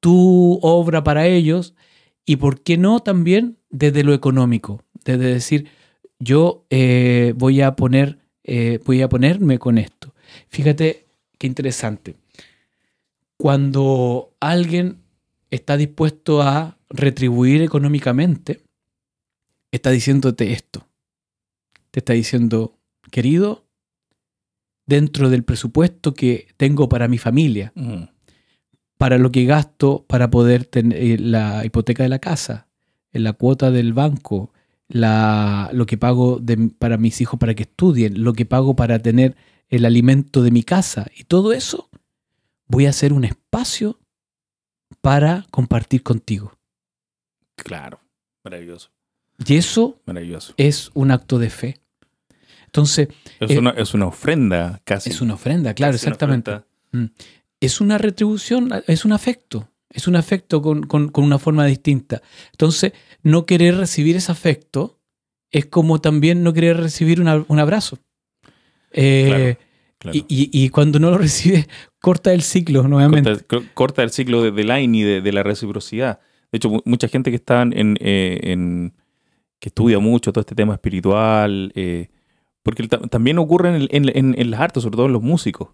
tu obra para ellos, y por qué no también desde lo económico, desde decir, yo eh, voy a poner, eh, voy a ponerme con esto. Fíjate qué interesante. Cuando alguien está dispuesto a retribuir económicamente, está diciéndote esto. Te está diciendo, querido, dentro del presupuesto que tengo para mi familia, para lo que gasto para poder tener la hipoteca de la casa, la cuota del banco, la, lo que pago de- para mis hijos para que estudien, lo que pago para tener el alimento de mi casa y todo eso, voy a hacer un espacio para compartir contigo. Claro, maravilloso. Y eso Maravilloso. es un acto de fe. Entonces, Es, Eh, una, es una ofrenda casi. es una ofrenda, claro, Casi una exactamente. ofrenda. Mm. Es una retribución, es un afecto. Es un afecto con, con- con una forma distinta. Entonces, no querer recibir ese afecto es como también no querer recibir una- un abrazo. Eh, Claro. Y, y- y cuando no lo recibes, corta el ciclo nuevamente. corta, co- corta el ciclo de, del line y de, de la reciprocidad. De hecho, mu- mucha gente que está en, eh, en- que estudia mucho todo este tema espiritual, eh, porque también ocurre en, el- en- en- en las artes, sobre todo en los músicos.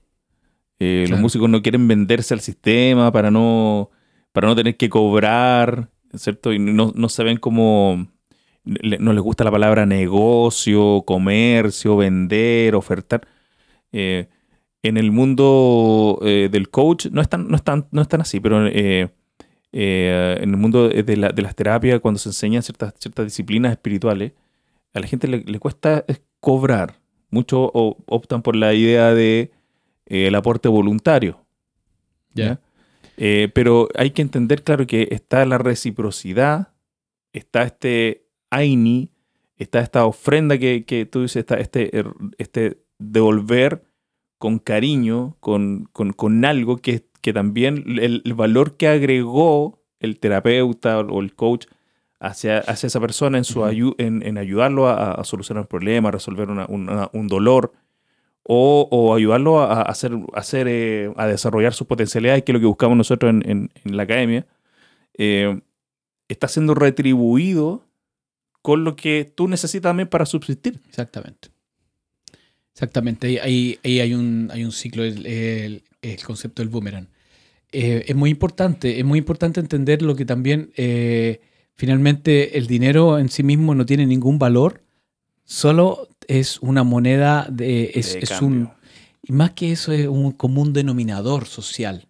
Eh, Los músicos no quieren venderse al sistema para no, para no tener que cobrar, ¿cierto? Y no, no se ven como... No les gusta la palabra negocio, comercio, vender, ofertar. Eh, en el mundo eh, del coach no es tan, no es tan, no es tan así, pero eh, en el mundo de, la- de las terapias, cuando se enseñan ciertas, ciertas disciplinas espirituales, a la gente le, le cuesta es cobrar. Muchos optan por la idea de el aporte voluntario. ¿ya? Pero hay que entender, claro, que está la reciprocidad, está este Aini, está esta ofrenda que, que tú dices, está este, er- este devolver con cariño, con, con- con algo que, que también el, el valor que agregó el terapeuta o el coach hacia, hacia esa persona en, su ayu- en, en ayudarlo a, a solucionar un problema, a resolver una- una- un dolor, o, o ayudarlo a, a hacer, a, hacer, eh, a desarrollar sus potencialidades, que es lo que buscamos nosotros en, en- en la academia, eh, está siendo retribuido con lo que tú necesitas también para subsistir. Exactamente. Exactamente. Ahí, hay, un, hay un ciclo, el, el- el concepto del boomerang. Eh, es muy importante, es muy importante entender lo que también eh, finalmente el dinero en sí mismo no tiene ningún valor, solo es una moneda, de, es, de es cambio. un, y más que eso es un común denominador social,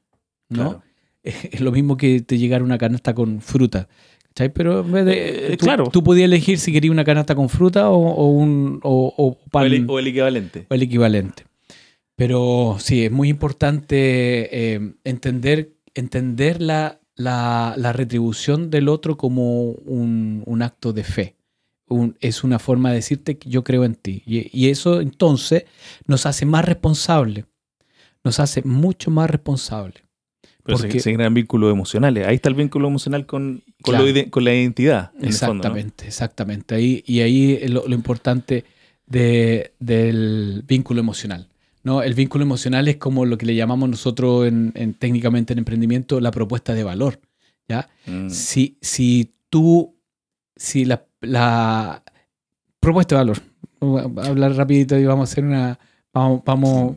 ¿no? Claro. Es lo mismo que te llegara una canasta con fruta. ¿Cachai? Pero en vez de, Eh, tú, claro. tú podías elegir si querías una canasta con fruta o, o un o, o pan O el, o el equivalente. o el equivalente. Pero sí, es muy importante eh, entender, entender la, la- la retribución del otro como un, un acto de fe. Un- es una forma de decirte que yo creo en ti. Y, y eso entonces nos hace más responsables. Nos hace mucho más responsables. Pero Porque- se generan vínculos emocionales. Ahí está el vínculo emocional con, con, Claro. lo ide- con la identidad. Exactamente, exactamente. Ahí, y ahí es lo, lo importante de- del vínculo emocional. ¿no? El vínculo emocional es como lo que le llamamos nosotros en, en- técnicamente en emprendimiento la propuesta de valor. ¿ya? Mm. Si, si tú, si la, la propuesta de valor, voy a hablar rapidito y vamos a hacer una, vamos, vamos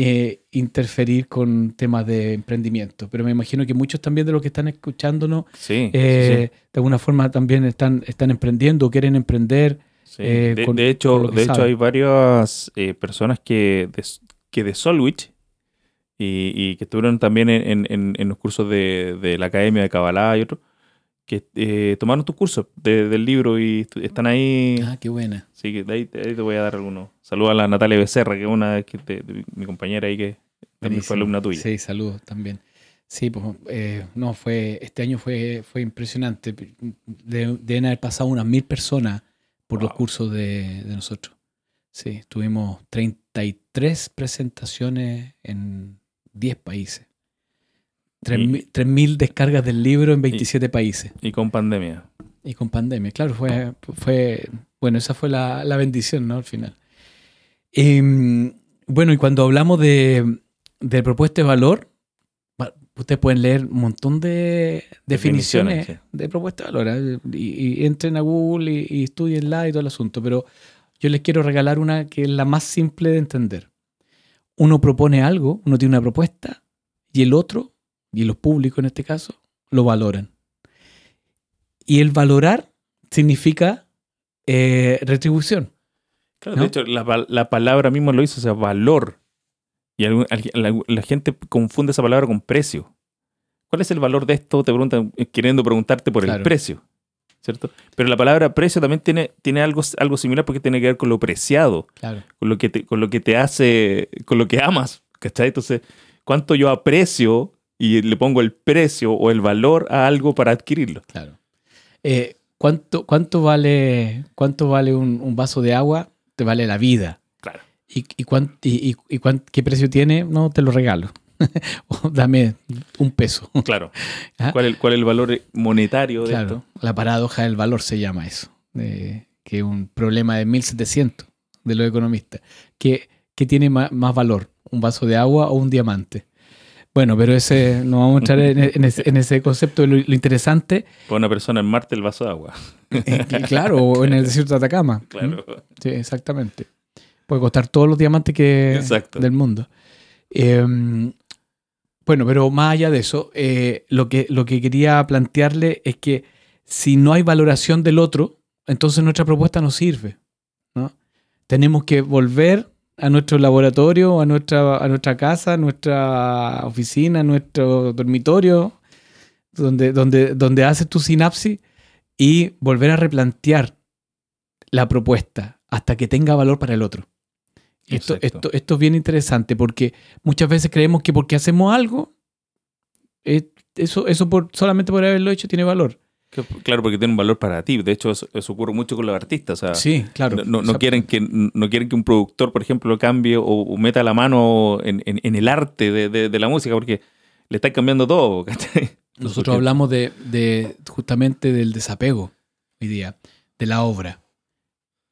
eh, interferir con temas de emprendimiento, pero me imagino que muchos también de los que están escuchándonos Sí, sí, eh, de alguna forma también están, están emprendiendo quieren emprender. eh, de, con- de con hecho, de hecho hay varias eh, personas que de, que de Solwich y, y que estuvieron también en, en- los cursos de, de la Academia de Kabbalah y otros, que eh, tomaron tus cursos de- del libro y están ahí. Ah, qué buena. Así que de ahí, de ahí te voy a dar algunos. Saludos a la Natalia Becerra, que es una que de- de mi compañera ahí que también fue alumna tuya. Sí, saludos también. Sí, pues eh, no, fue, este año fue, fue impresionante. De- deben haber pasado unas mil personas por los cursos de, de nosotros. Sí, tuvimos 33 presentaciones en 10 países. Y- 3.000 3.000 descargas del libro en 27 países. Y con pandemia. Y con pandemia, claro, fue, fue bueno, esa fue la, la bendición, ¿no? Al final. Em, bueno, y cuando hablamos de, de propuesta de valor, va- ustedes pueden leer un montón de definiciones, Definiciones, de propuesta de valor. ¿eh? Y, y entren a Google y, y estudienla y todo el asunto. Pero yo les quiero regalar una que es la más simple de entender. Uno propone algo, uno tiene una propuesta, y el otro, y los públicos en este caso, lo valoran. Y el valorar significa eh, retribución. Claro, ¿No? de hecho, la, la palabra mismo lo dice, o sea, valor. Y algún- la, la gente confunde esa palabra con precio. ¿Cuál es el valor de esto? Te preguntan, eh, queriendo preguntarte por el precio. ¿Cierto? Pero la palabra precio también tiene, tiene algo, algo similar porque tiene que ver con lo preciado, Claro. con lo que te, con lo que te hace, con lo que amas. ¿Cachai? Entonces, ¿cuánto yo aprecio y le pongo el precio o el valor a algo para adquirirlo? Claro. Eh, ¿cuánto, cuánto vale, cuánto vale un, un vaso de agua? Te vale la vida. Claro. ¿Y, y, cuán- y- y- cuán- qué precio tiene? No, te lo regalo. o dame un peso. Claro. Ah. ¿Cuál es, cuál es el valor monetario de Claro, esto? la paradoja del valor se llama eso, de- que es un problema de 1700 de los economistas. ¿Qué, qué tiene ma- más, valor, un vaso de agua o un diamante? Bueno, pero ese no vamos a entrar en, en ese, en ese concepto. Lo, lo interesante, Para una persona en Marte el vaso de agua. eh, claro, o en el desierto de Atacama. Claro. Sí, exactamente. Puede costar todos los diamantes que Exacto. del mundo. Eh, bueno, pero más allá de eso, eh, lo, que, lo que quería plantearle es que si no hay valoración del otro, entonces nuestra propuesta no sirve. ¿no? Tenemos que volver a nuestro laboratorio, a nuestra, a nuestra casa, a nuestra oficina, a nuestro dormitorio, donde, donde, donde haces tu sinapsis y volver a replantear la propuesta hasta que tenga valor para el otro. Esto, esto, esto es bien interesante porque muchas veces creemos que porque hacemos algo, eh, eso, eso por, solamente por haberlo hecho tiene valor. Que- Claro, porque tiene un valor para ti. De hecho, eso, eso ocurre mucho con los artistas. O sea, Sí, claro. no, quieren que, no quieren que un productor, por ejemplo, lo cambie o, o meta la mano en, en- en el arte de, de- de la música porque le están cambiando todo. Nosotros Porque- hablamos de, de justamente del desapego hoy día, de la obra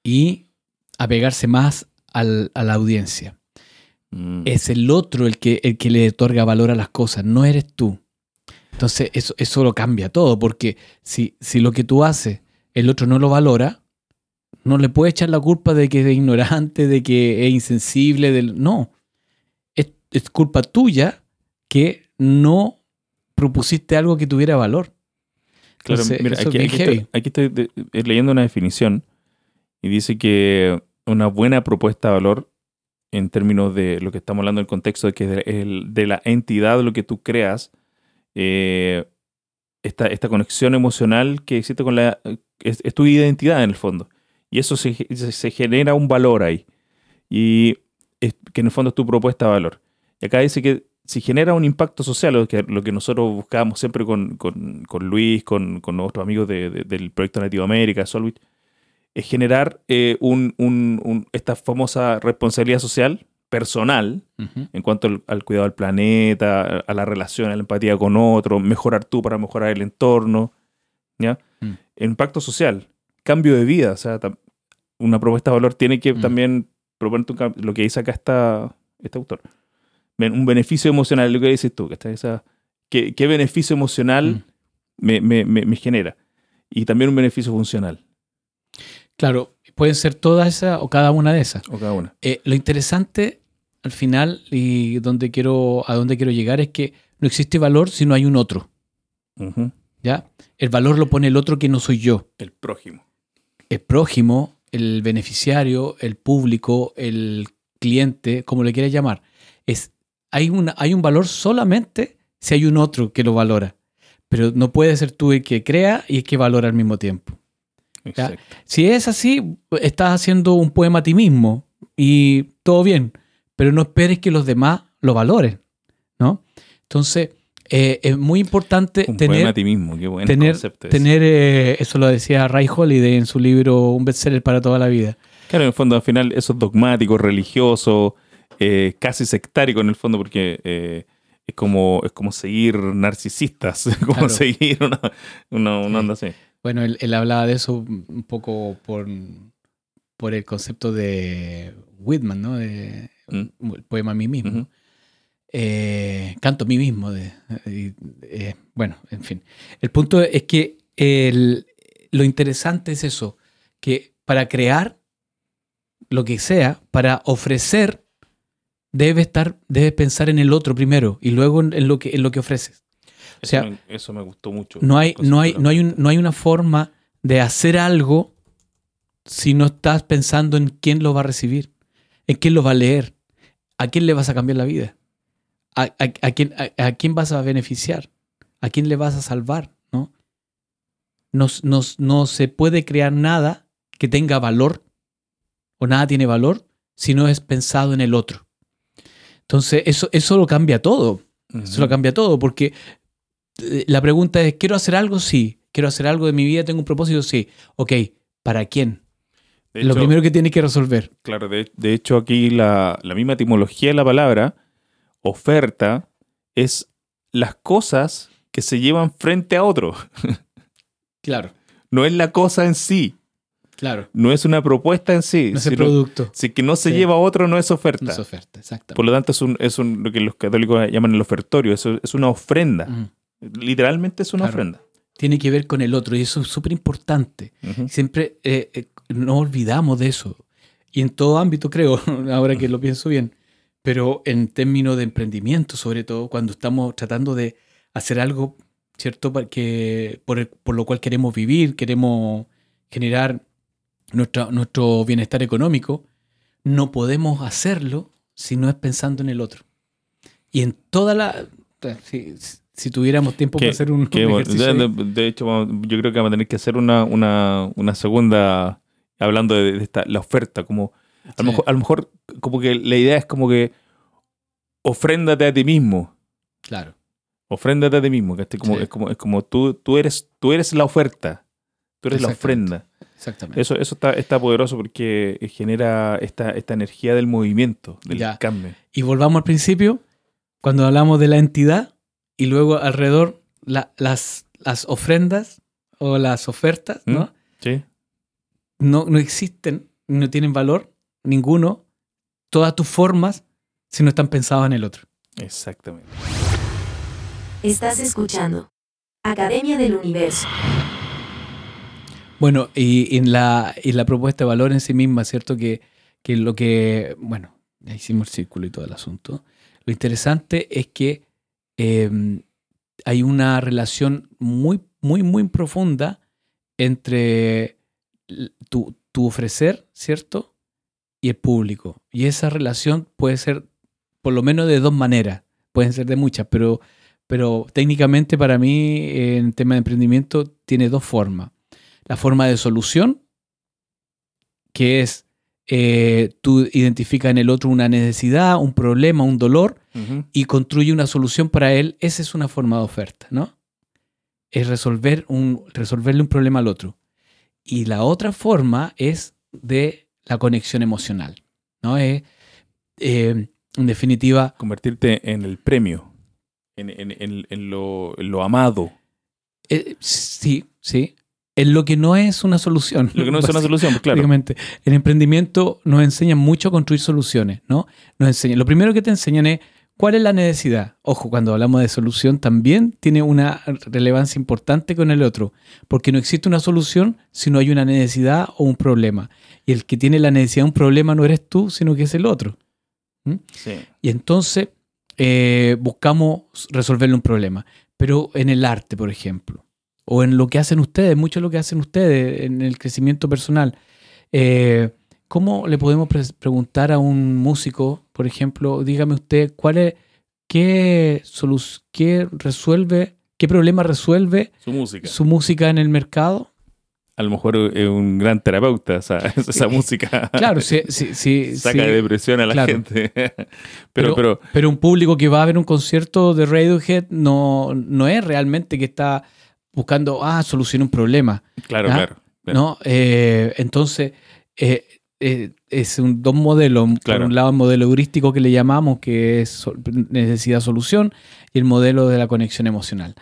y apegarse más al- a la audiencia. Mm, Es el otro el que, el que le otorga valor a las cosas, no eres tú. Entonces eso, eso lo cambia todo, porque si, si lo que tú haces el otro no lo valora, no le puedes echar la culpa de que es ignorante, de que es insensible, del, no. Es, es culpa tuya que no propusiste algo que tuviera valor. Claro, Entonces, mira, es aquí, estoy, aquí estoy de- eh, leyendo una definición y dice que una buena propuesta de valor en términos de lo que estamos hablando del contexto de que de, el- de la entidad, lo que tú creas, eh, esta, esta conexión emocional que existe con la... Es, tu identidad en el fondo. Y eso se, se- genera un valor ahí. Y es- que en el fondo es tu propuesta de valor. Y acá dice que si genera un impacto social, lo que, lo que nosotros buscábamos siempre con, con- con Luis, con, con nuestros amigos de- de- del proyecto Nativo América, Solvit, es generar eh, un- un- un- esta famosa responsabilidad social personal en cuanto al, al cuidado del planeta, a la relación, a la empatía con otro, mejorar tú para mejorar el entorno, ¿ya? Mm. Impacto social, cambio de vida, o sea, una propuesta de valor tiene que Mm. también proponerte un lo que dice acá esta, este autor. Un beneficio emocional, lo que dices tú, que está esa, ¿qué, qué beneficio emocional Mm. me, me- me- me genera? Y también un beneficio funcional, Claro, pueden ser todas esas o cada una de esas. o cada una. Eh, lo interesante al final y donde quiero, a donde quiero llegar es que no existe valor si no hay un otro. ¿ya? El valor lo pone el otro que no soy yo. El prójimo. El prójimo, el beneficiario, el público, el cliente, como le quieras llamar. Es, hay, una, hay un valor solamente si hay un otro que lo valora. Pero no puede ser tú el que crea y el que valora al mismo tiempo. Exacto. Si es así, estás haciendo un poema a ti mismo y todo bien, pero no esperes que los demás lo valoren, ¿no? Entonces, eh, es muy importante Un poema tener, a ti mismo, qué buen tener, concepto tener eh, eso lo decía Ray Holiday en su libro Un bestseller para toda la vida. Claro, en el fondo, al final, eso es dogmático, religioso, eh, casi sectárico en el fondo, porque es, como, es como seguir narcisistas, como Claro. seguir una, una, una onda así. Bueno, él, él hablaba de eso un poco por, por el concepto de Whitman, ¿no? De, Mm. el poema a mí mismo. Eh, canto a mí mismo. De, eh, bueno, en fin. El punto es que el- lo interesante es eso, que para crear lo que sea, para ofrecer, debe estar, debes pensar en el otro primero y luego en, en lo, que, en lo que ofreces. O sea, eso, me, eso me gustó mucho. No hay, no hay, no hay, un- no hay una forma de hacer algo si no estás pensando en quién lo va a recibir, en quién lo va a leer, a quién le vas a cambiar la vida, a, a- a quién, a, a quién vas a beneficiar, a quién le vas a salvar, ¿no? No, se puede crear nada que tenga valor o nada tiene valor si no es pensado en el otro. Entonces, eso, eso lo cambia todo. Eso lo cambia todo, porque la pregunta es, ¿quiero hacer algo? Sí. quiero hacer algo de mi vida, tengo un propósito, sí. Ok, ¿para quién? De Lo hecho- primero que tienes que resolver. Claro, de, de hecho aquí la, la misma etimología de la palabra, oferta, es las cosas que se llevan frente a otro. Claro, No es la cosa en sí, claro. no es una propuesta en sí. No es el producto. Si que no se Sí. lleva a otro, no es oferta. No es oferta, exactamente. Por lo tanto, es, un, es un- lo que los católicos llaman el ofertorio, eso es una ofrenda. Literalmente es una Claro. ofrenda. Tiene que ver con el otro y eso es súper importante. Siempre eh, eh, no olvidamos de eso. Y en todo ámbito, creo, ahora que lo pienso bien, pero en términos de emprendimiento, sobre todo, cuando estamos tratando de hacer algo, ¿cierto? Que, por, el- por lo cual queremos vivir, queremos generar nuestra- nuestro bienestar económico, no podemos hacerlo si no es pensando en el otro. Y en toda la... Si, si tuviéramos tiempo para hacer un, bueno, ejercicio de, hecho, yo creo que vamos a tener que hacer una, una, una segunda, hablando de, de esta, la oferta, como a, Sí. lo mejor, a lo mejor como que la idea es como que ofréndate a ti mismo, Claro. ofréndate a ti mismo, ¿cachai? Como, Sí. es como, es como tú, tú, eres, tú eres la oferta, tú eres la ofrenda. Exactamente. Eso, eso está, está poderoso porque genera esta, esta energía del movimiento, del Ya. cambio. Y volvamos al principio, cuando hablamos de la entidad y luego alrededor la- las, las ofrendas o las ofertas, ¿no? ¿Sí? No, no existen, no tienen valor ninguno, todas tus formas, si no están pensadas en el otro. Exactamente. Estás escuchando Academia del Universo. Bueno, y en la, y la propuesta de valor en sí misma, ¿cierto? Que, que lo que, bueno, ya hicimos el círculo y todo el asunto. Lo interesante es que eh, hay una relación muy, muy, muy profunda entre tu, ofrecer, ¿cierto? Y el público. Y esa relación puede ser por lo menos de dos maneras. Pueden ser de muchas, pero, pero técnicamente para mí en tema de emprendimiento tiene dos formas. La forma de solución, que es eh, tú identificas en el otro una necesidad, un problema, un dolor, Ujú. y construye una solución para él, esa es una forma de oferta, ¿no? Es resolver un, resolverle un problema al otro. Y la otra forma es de la conexión emocional, ¿no? Es, eh, en definitiva, Convertirte en el premio, en, en- en- en lo, lo amado. eh, sí, sí, en lo que no es una solución. Lo que no es una solución, pues, claro. El emprendimiento nos enseña mucho a construir soluciones, ¿no? Nos enseña, lo primero que te enseñan es cuál es la necesidad. Ojo, cuando hablamos de solución también tiene una relevancia importante con el otro, porque no existe una solución si no hay una necesidad o un problema. Y el que tiene la necesidad de un problema no eres tú, sino que es el otro. Sí. Y entonces eh, buscamos resolverle un problema. Pero en el arte, por ejemplo, o en lo que hacen ustedes, mucho de lo que hacen ustedes, en el crecimiento personal, eh, ¿cómo le podemos pre- preguntar a un músico, por ejemplo, dígame usted, cuál es, qué, solu- qué resuelve, qué problema resuelve Su música. su música en el mercado? A lo mejor es un gran terapeuta esa, esa música. Claro, sí, sí, sí, Saca sí. de depresión a la claro. gente. pero, Pero, pero, pero un público que va a ver un concierto de Radiohead no, no es realmente que está buscando, ah, solucionar un problema. claro, ¿Ah? claro. claro. ¿no? Eh, entonces, eh, eh, es un, dos modelos. Claro. Por un lado, el modelo heurístico que le llamamos, que es sol- necesidad-solución, y el modelo de la conexión emocional.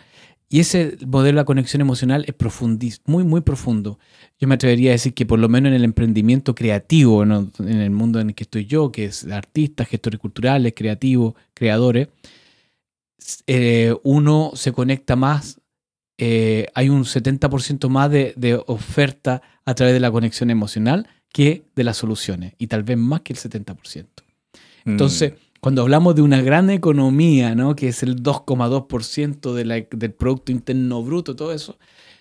Y ese modelo de la conexión emocional es profundis, muy, muy profundo. Yo me atrevería a decir que por lo menos en el emprendimiento creativo, ¿no? en el mundo en el que estoy yo, que es artistas, gestores culturales, creativos, creadores, eh, uno se conecta más, eh, hay un 70% más de, de oferta a través de la conexión emocional que de las soluciones, y tal vez más que el 70%. Mm. Entonces, cuando hablamos de una gran economía, ¿no? que es el 2,2% de la- del Producto Interno Bruto, todo eso,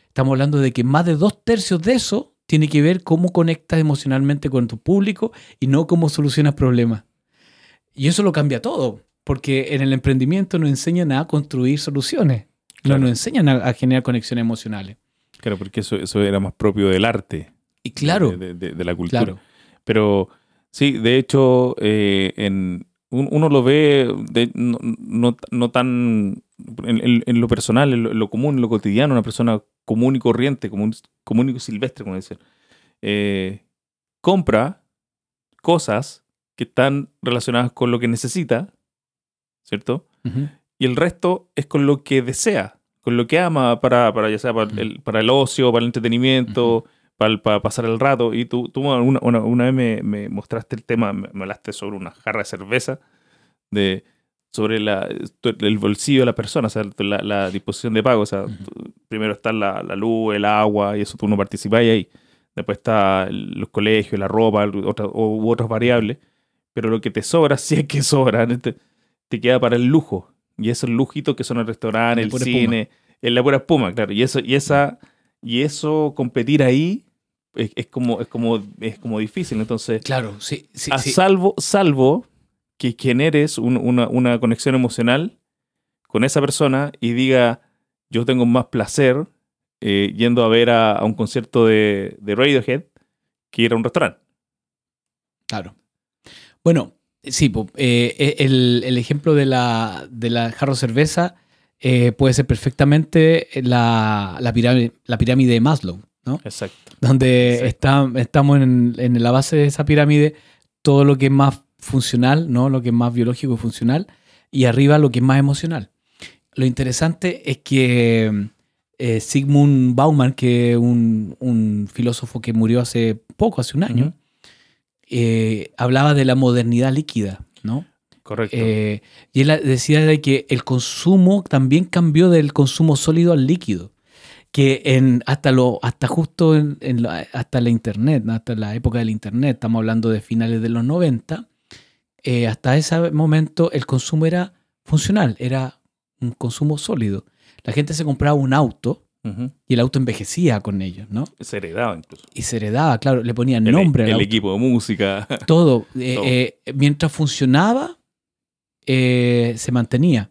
estamos hablando de que más de dos tercios de eso tiene que ver cómo conectas emocionalmente con tu público y no cómo solucionas problemas. Y eso lo cambia todo, porque en el emprendimiento nos enseñan a construir soluciones, Claro. no nos enseñan a, a generar conexiones emocionales. Claro, porque eso, eso era más propio del arte. Y claro, De, de- de la cultura. claro, Pero sí, de hecho, eh, en, un- uno lo ve de- no, no- no tan en, lo personal, en lo, en lo común, en lo cotidiano, una persona común y corriente, común, común y silvestre, como dicen, eh, compra cosas que están relacionadas con lo que necesita, ¿cierto? Y el resto es con lo que desea, con lo que ama para, para ya sea para el, para el ocio, para el entretenimiento, para pasar el rato. Y tú, tú una, una- una vez me, me mostraste el tema, me, me hablaste sobre una jarra de cerveza, de, sobre la, el bolsillo de la persona, o sea, la, la disposición de pago. O sea, Ujú. tú- primero está la, la luz, el agua, y eso tú no participáis ahí. Después está el- los colegios, la ropa, otra- u otras variables. Pero lo que te sobra, si es que sobra, te, te queda para el lujo. Y esos lujitos que son el restaurante, el cine, en la pura espuma, claro. Y eso, y esa, y eso competir ahí es, es como, es como, es como difícil. Entonces, Claro, sí, sí, a sí. salvo, salvo que generes un- una, una conexión emocional con esa persona y diga, yo tengo más placer eh, yendo a ver a, a un concierto de, de Radiohead que ir a un restaurante. Claro. Bueno, sí, po, eh, el, el ejemplo de la, de la jarro cerveza eh, puede ser perfectamente la, la, pirámide, la pirámide de Maslow, ¿no? Exacto. Donde está, estamos en, en la base de esa pirámide, todo lo que es más funcional, ¿no? Lo que es más biológico y funcional, y arriba lo que es más emocional. Lo interesante es que eh, Sigmund Bauman, que es un, un filósofo que murió hace poco, hace un año, eh, hablaba de la modernidad líquida, ¿no? Correcto. Eh, y él decía de que el consumo también cambió del consumo sólido al líquido. Que en, hasta, lo, hasta justo en, hasta la internet, hasta la época del internet, estamos hablando de finales de los 90, eh, hasta ese momento el consumo era funcional, era un consumo sólido. La gente se compraba un auto y el auto envejecía con ellos, ¿no? Se heredaba incluso. Y se heredaba, claro, le ponían El- nombre al el, auto. equipo de música. Todo. eh, Todo. eh, mientras funcionaba, se mantenía.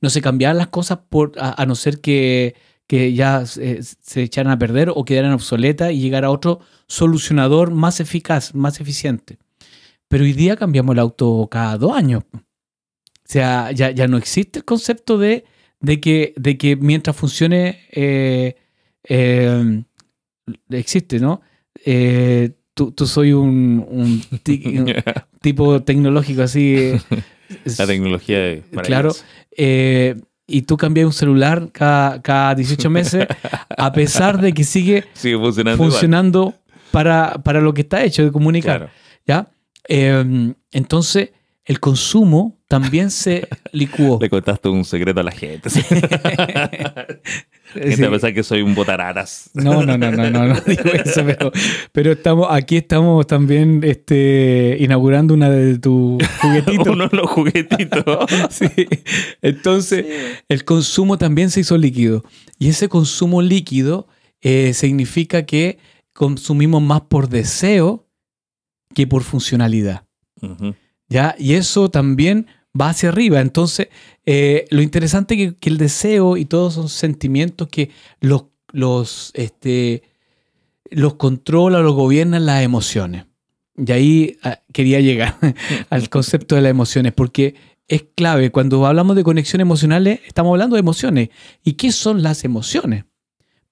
No se cambiaban las cosas por, a, a no ser que, que ya eh, se echaran a perder o quedaran obsoletas y llegara otro solucionador más eficaz, más eficiente. Pero hoy día cambiamos el auto cada dos años. O sea, ya, ya no existe el concepto de, de, que, de que mientras funcione, eh, eh, existe, ¿no? Eh, tú, tú soy un, un ti- un tipo tecnológico así. La tecnología Claro. eh, y tú cambias un celular cada, cada 18 meses, a pesar de que sigue Sigue funcionando. funcionando para, para lo que está hecho de comunicar. Claro. ¿ya? Eh, entonces, el consumo también se licuó. Le contaste un secreto a la gente. Sí. Gente a pensar que soy un botararas. No, no, no, no, no, no digo eso, pero, pero estamos, aquí estamos también este, inaugurando una de tus juguetitos. Uno de los juguetitos. Sí. Entonces, el consumo también se hizo líquido. Y ese consumo líquido eh, significa que consumimos más por deseo que por funcionalidad. ¿ya? Y eso también va hacia arriba. Entonces, eh, lo interesante es que, el deseo y todos son sentimientos que los, los, este, los controla los gobiernan las emociones. Y ahí ah, quería llegar al concepto de las emociones, porque es clave. Cuando hablamos de conexiones emocionales, estamos hablando de emociones. ¿Y qué son las emociones?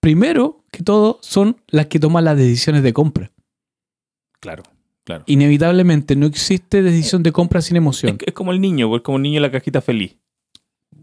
Primero que todo, son las que toman las decisiones de compra. Claro, claro. Inevitablemente no existe decisión de compra sin emoción. Es, es como el niño, pues, como el niño en la cajita feliz.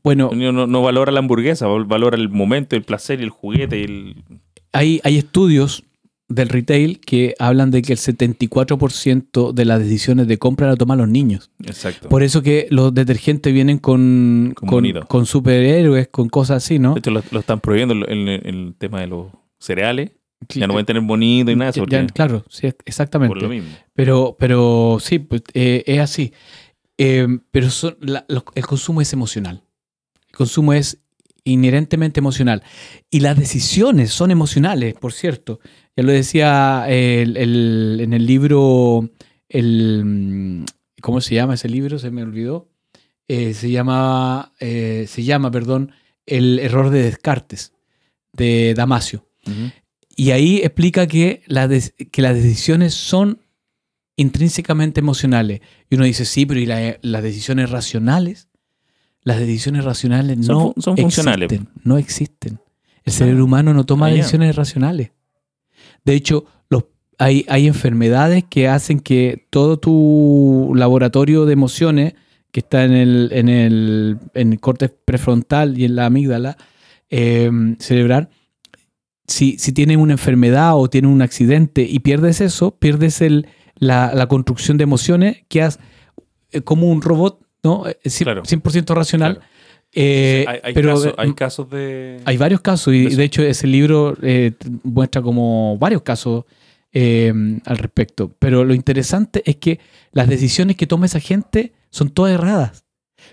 Bueno, El niño no, no valora la hamburguesa, val- valora el momento, el placer y el juguete. El... hay, hay estudios del retail que hablan de que el 74% de las decisiones de compra la toman los niños. Exacto. Por eso que los detergentes vienen con, Con con, bonitos. con superhéroes, con cosas así, ¿no? De hecho, lo, lo están prohibiendo en, en el tema de los cereales. Ya no pueden tener bonito y nada. de eso, claro, sí, exactamente. por lo mismo. Pero, pero sí, pues, eh, es así. Eh, pero son- la- los- el consumo es emocional. El consumo es inherentemente emocional. Y las decisiones son emocionales, por cierto. Ya lo decía el- el- en el libro, el, mm, ¿cómo se llama ese libro? Se me olvidó. Eh, se, llama, eh, se llama, perdón, El error de Descartes, de Damasio. Ujú. Y ahí explica que, la que las decisiones son intrínsecamente emocionales. Y uno dice, sí, pero ¿y la- las decisiones racionales? las decisiones racionales Son no son funcionales. existen. No existen. El cerebro humano no toma Ah, decisiones racionales. De hecho, los, hay, hay enfermedades que hacen que todo tu laboratorio de emociones, que está en el, en el, en el córtex prefrontal y en la amígdala eh, cerebral, si, si tienes una enfermedad o tienes un accidente y pierdes eso, pierdes el, la, la construcción de emociones, quedas eh, como un robot, ¿no? Eh, cien- Claro. 100% racional. Claro. Eh, hay, hay pero casos, eh, hay casos de. hay varios casos y de hecho ese libro eh, muestra como varios casos eh, al respecto. Pero lo interesante es que las decisiones que toma esa gente son todas erradas.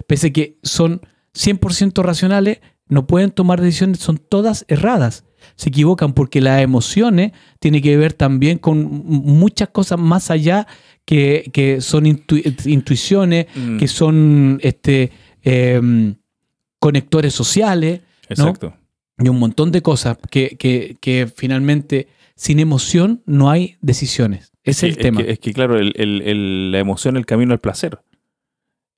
Pese a que son 100% racionales, no pueden tomar decisiones, son todas erradas. Se equivocan porque las emociones tienen que ver también con muchas cosas más allá que, que son intu- intuiciones, Mm, que son este, em, conectores sociales Exacto. y un montón de cosas que, que- que finalmente sin emoción no hay decisiones. Ese es el que- tema. que- es que, claro, el- el- el- la emoción es el camino al placer.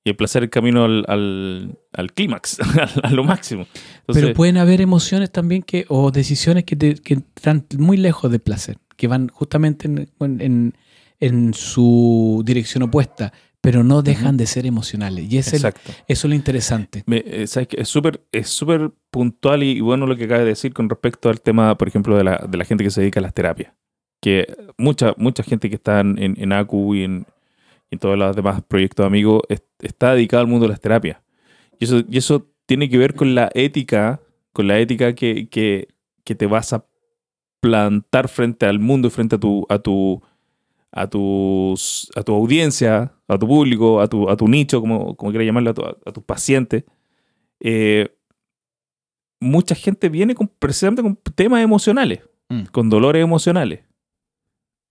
Y el placer es el camino al, al, al clímax, a lo máximo. Entonces, Pero pueden haber emociones también que, o decisiones que, te- que están muy lejos del placer, que van justamente en, en- en su dirección opuesta, pero no dejan de ser emocionales. Y es el- eso es lo interesante. Me- eh, ¿sabes? Es súper es súper puntual y, y bueno lo que acaba de decir con respecto al tema, por ejemplo, de la, de la gente que se dedica a las terapias. Que mucha, mucha gente que está en, en, en ACU y en, y en todos los demás proyectos amigos es- está dedicada al mundo de las terapias. Y eso, y eso tiene que ver con la ética, con la ética que, que, que te vas a plantar frente al mundo y frente a tu, a tu, a tus, a tu audiencia, a tu público, a tu, a tu nicho, como, como quieras llamarlo, a, tu- a tus pacientes. Eh, mucha gente viene con, precisamente con temas emocionales, Mm. con dolores emocionales.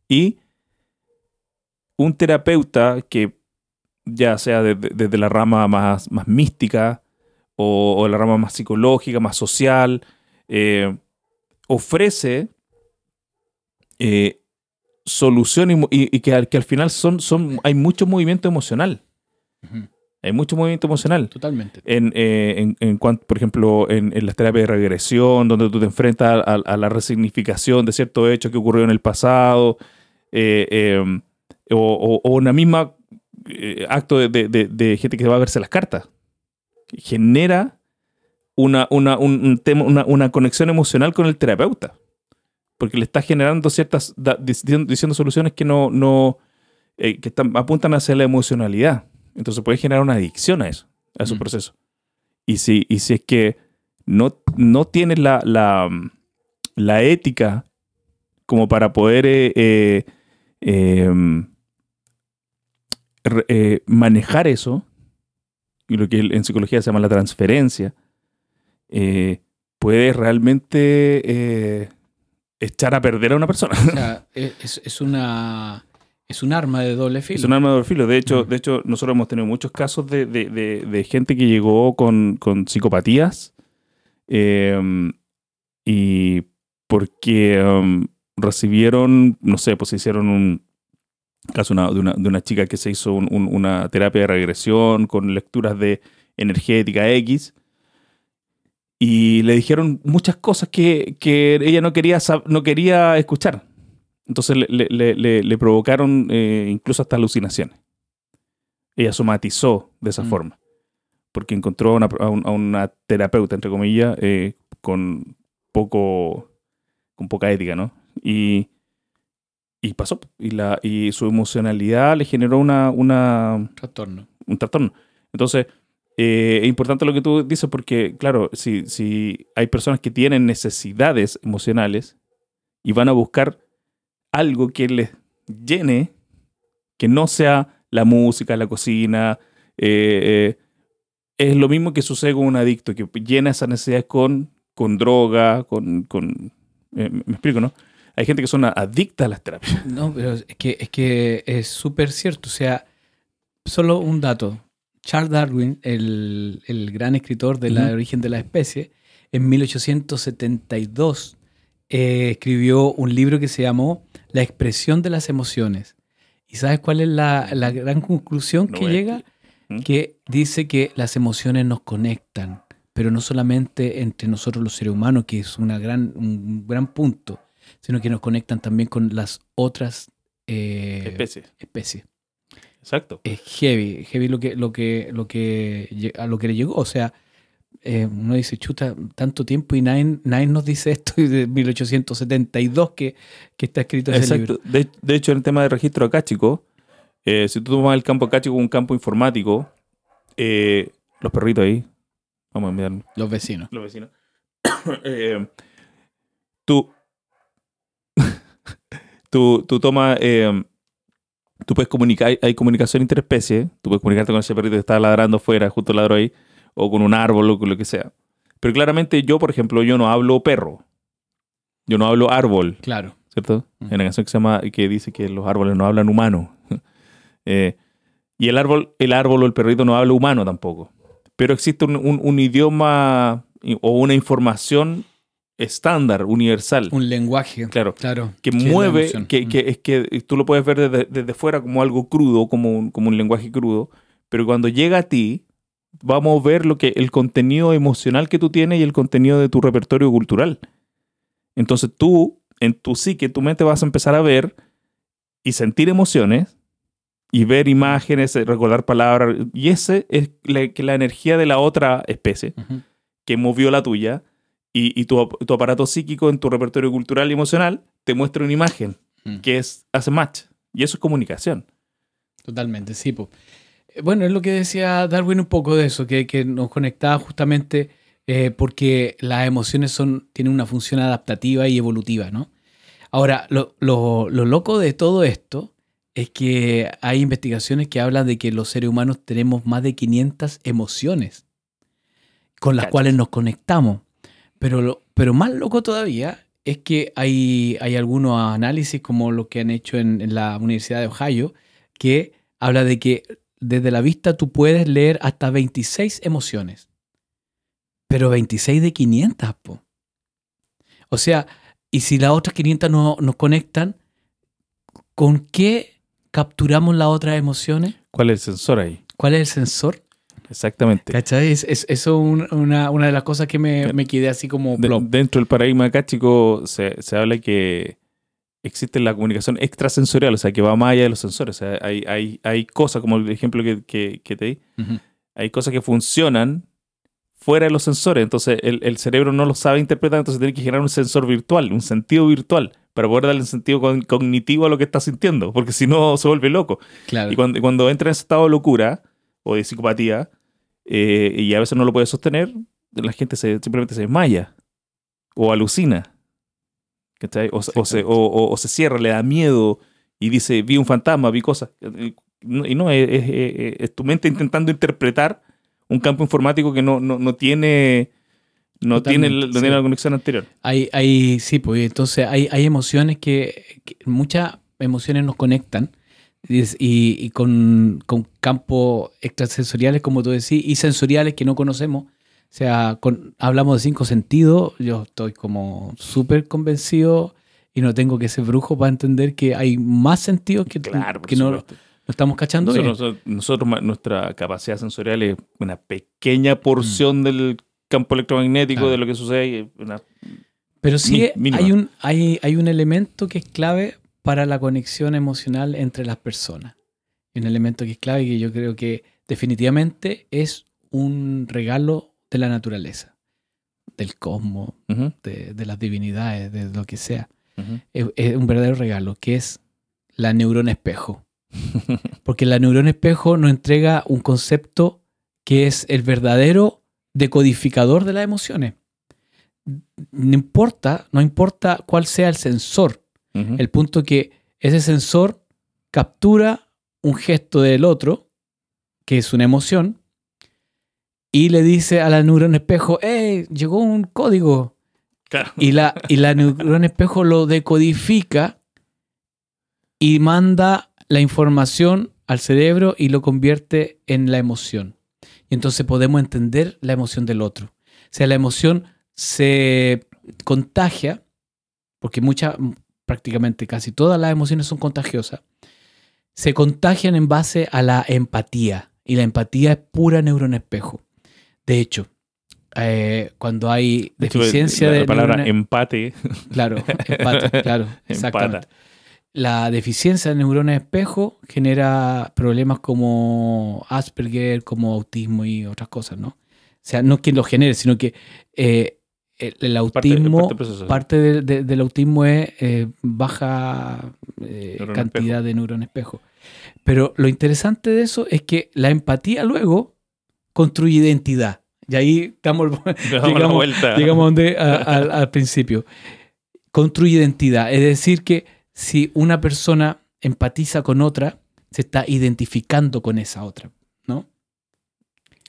Y un terapeuta que ya sea de- de- desde la rama más, más mística o, o la rama más psicológica, más social, eh, ofrece eh, soluciones y que, al, que al final son, son, hay mucho movimiento emocional. Hay mucho movimiento emocional. Totalmente. En, eh, en, en cuanto, por ejemplo, en, en las terapias de regresión, donde tú te enfrentas a, a la resignificación de ciertos hechos que ocurrieron en el pasado, eh, eh, o, o- o una misma eh, acto de, de- de- de gente que va a verse las cartas. Genera una, una, un, un tema, una, una conexión emocional con el terapeuta. Porque le está generando ciertas, da- diciendo, diciendo soluciones que no, no eh, que están- apuntan hacia la emocionalidad. Entonces puede generar una adicción a eso, a su Mm. proceso. Y si, y si es que no, no tienes la, la, la ética como para poder eh, eh, eh, manejar eso, y lo que en psicología se llama la transferencia, eh, puedes realmente eh, echar a perder a una persona. O sea, es, es una, es un arma de doble filo. Es un arma de doble filo. De hecho, Mm. de hecho, nosotros hemos tenido muchos casos de, de- de- de gente que llegó con, con psicopatías eh, y porque um, recibieron, no sé, pues hicieron un caso una- de, una, de una chica que se hizo un- un- una terapia de regresión con lecturas de energética X y le dijeron muchas cosas que, que ella no quería, no quería escuchar. Entonces le, le- le- le- le provocaron eh, incluso hasta alucinaciones. Ella somatizó de esa Mm. forma. Porque encontró a una, a un- a una terapeuta, entre comillas, eh, con poco. con poca ética, ¿no? Y. Y pasó. Y, la, y su emocionalidad le generó una, una, Trastorno. un trastorno. Entonces, eh, es importante lo que tú dices porque, claro, si, si hay personas que tienen necesidades emocionales y van a buscar algo que les llene, que no sea la música, la cocina, eh, eh, es lo mismo que sucede con un adicto, que llena esas necesidades con, con droga, con... con eh, me explico, ¿no? Hay gente que son adictas a las terapias. No, pero es que es que es súper cierto. O sea, solo un dato. Charles Darwin, el, el gran escritor de la origen de la especie, en 1872 eh, escribió un libro que se llamó La expresión de las emociones. ¿Y sabes cuál es la, la gran conclusión No que llega? ¿Mm? que dice que las emociones nos conectan, pero no solamente entre nosotros los seres humanos, que es una gran, un gran punto, sino que nos conectan también con las otras eh, Especie. especies. Exacto. Es heavy, heavy lo que, lo que, lo que, a lo que le llegó. O sea, eh, uno dice, chuta, tanto tiempo y nadie, nadie nos dice esto y de 1872 que, que está escrito ese libro. Exacto. De, de hecho, en el tema de registro acá, chicos, eh, si tú tomas el campo acá, chico, un campo informático, eh, los perritos ahí, vamos a enviar Los vecinos. los vecinos, eh, tú, tú, tú tomas, eh, tú puedes comunicar, hay, comunicación interespecie, tú puedes comunicarte con ese perrito que está ladrando afuera, justo ladró ahí, o con un árbol o con lo que sea. Pero claramente yo, por ejemplo, yo no hablo perro, yo no hablo árbol, Claro. ¿cierto? Ujú. Hay una canción que se llama que dice que los árboles no hablan humano. Eh, y el árbol, el árbol o el perrito no habla humano tampoco. Pero existe un, un- un idioma o una información estándar, universal, Un lenguaje. claro, Claro. que es mueve, emoción. que, Mm. que es que tú lo puedes ver desde, desde fuera como algo crudo, como un, como un lenguaje crudo, pero cuando llega a ti, vamos a ver lo que el contenido emocional que tú tienes y el contenido de tu repertorio cultural. Entonces tú, en tu psique, tu mente vas a empezar a ver y sentir emociones y ver imágenes, recordar palabras, y ese es la, que la energía de la otra especie que movió la tuya y, y tu, ap- tu aparato psíquico en tu repertorio cultural y emocional te muestra una imagen Mm. que es hace match. Y eso es comunicación. Totalmente, sí. po. Eh, Bueno, es lo que decía Darwin un poco de eso, que, que nos conectaba justamente eh, porque las emociones son, tienen una función adaptativa y evolutiva, ¿no? Ahora, lo, lo- lo loco de todo esto es que hay investigaciones que hablan de que los seres humanos tenemos más de 500 emociones con las cuales nos conectamos. Pero, lo- pero más loco todavía es que hay, hay algunos análisis como los que han hecho en, en la Universidad de Ohio que habla de que desde la vista tú puedes leer hasta 26 emociones. Pero 26 de 500, po. O sea, y si las otras 500 no nos conectan, ¿con qué capturamos las otras emociones? ¿Cuál es el sensor ahí? ¿Cuál es el sensor? Exactamente. ¿Cachai? Es, es- eso es un- una, una de las cosas que me, me quedé así como De- dentro del paradigma acá, chicos, se, se habla que existe la comunicación extrasensorial, o sea, que va más allá de los sensores. O sea, hay, hay, hay cosas, como el ejemplo que, que- que te di, hay cosas que funcionan fuera de los sensores. Entonces, el, el cerebro no lo sabe interpretar, entonces tiene que generar un sensor virtual, un sentido virtual, para poder darle un sentido con- cognitivo a lo que está sintiendo, porque si no, se vuelve loco. Claro. Y cuando, y cuando entra en ese estado de locura o de psicopatía, eh, y a veces no lo puede sostener, la gente se, simplemente se desmaya o alucina. ¿cachai? O, se- o se, o, o- o se cierra, le da miedo y dice, vi un fantasma, vi cosas. Y no- es, es- es- es tu mente intentando interpretar un campo informático que no, no, no tiene... No tiene, no tiene sí. la conexión anterior. Hay, hay, sí, pues entonces hay, hay emociones que, que- muchas emociones nos conectan y, y- con, con campos extrasensoriales, como tú decís, y sensoriales que no conocemos. O sea, con- hablamos de cinco sentidos, yo estoy como súper convencido y no tengo que ser brujo para entender que hay más sentidos que, Claro, que no, no estamos cachando bien. Nosotros, nosotros, ma- nuestra capacidad sensorial es una pequeña porción del campo electromagnético Mm. Claro. de lo que sucede. una- Pero sí Mi- hay, un, hay, hay un elemento que es clave para la conexión emocional entre las personas. Un elemento que es clave y que yo creo que definitivamente es un regalo de la naturaleza, del cosmos, de, de las divinidades, de lo que sea. es un verdadero regalo, que es la neurona espejo. Porque la neurona espejo nos entrega un concepto que es el verdadero decodificador de las emociones. No importa, no importa cuál sea el sensor, El punto que ese sensor captura un gesto del otro, que es una emoción, y le dice a la neurona espejo, ¡eh! Llegó un código. Claro. Y la, y la neurona espejo lo decodifica y manda la información al cerebro y lo convierte en la emoción. Y entonces podemos entender la emoción del otro. O sea, la emoción se contagia, porque muchas, prácticamente casi todas las emociones son contagiosas, se contagian en base a la empatía. y la empatía es pura neurona espejo. De hecho, eh, cuando hay De hecho, deficiencia la, de la palabra neurona- empate. Claro, empate, claro, exactamente. La deficiencia de neuronas espejo genera problemas como Asperger, como autismo y otras cosas, ¿no? O sea, no que lo genere, sino que eh, el, autismo, parte del proceso. parte de- de- del autismo es eh, baja eh, cantidad espejo. de neuronas espejo. Pero lo interesante de eso es que la empatía luego construye identidad. Y ahí estamos, llegamos- llegamos donde, a- al- al principio. Construye identidad. Es decir, que si una persona empatiza con otra, se está identificando con esa otra,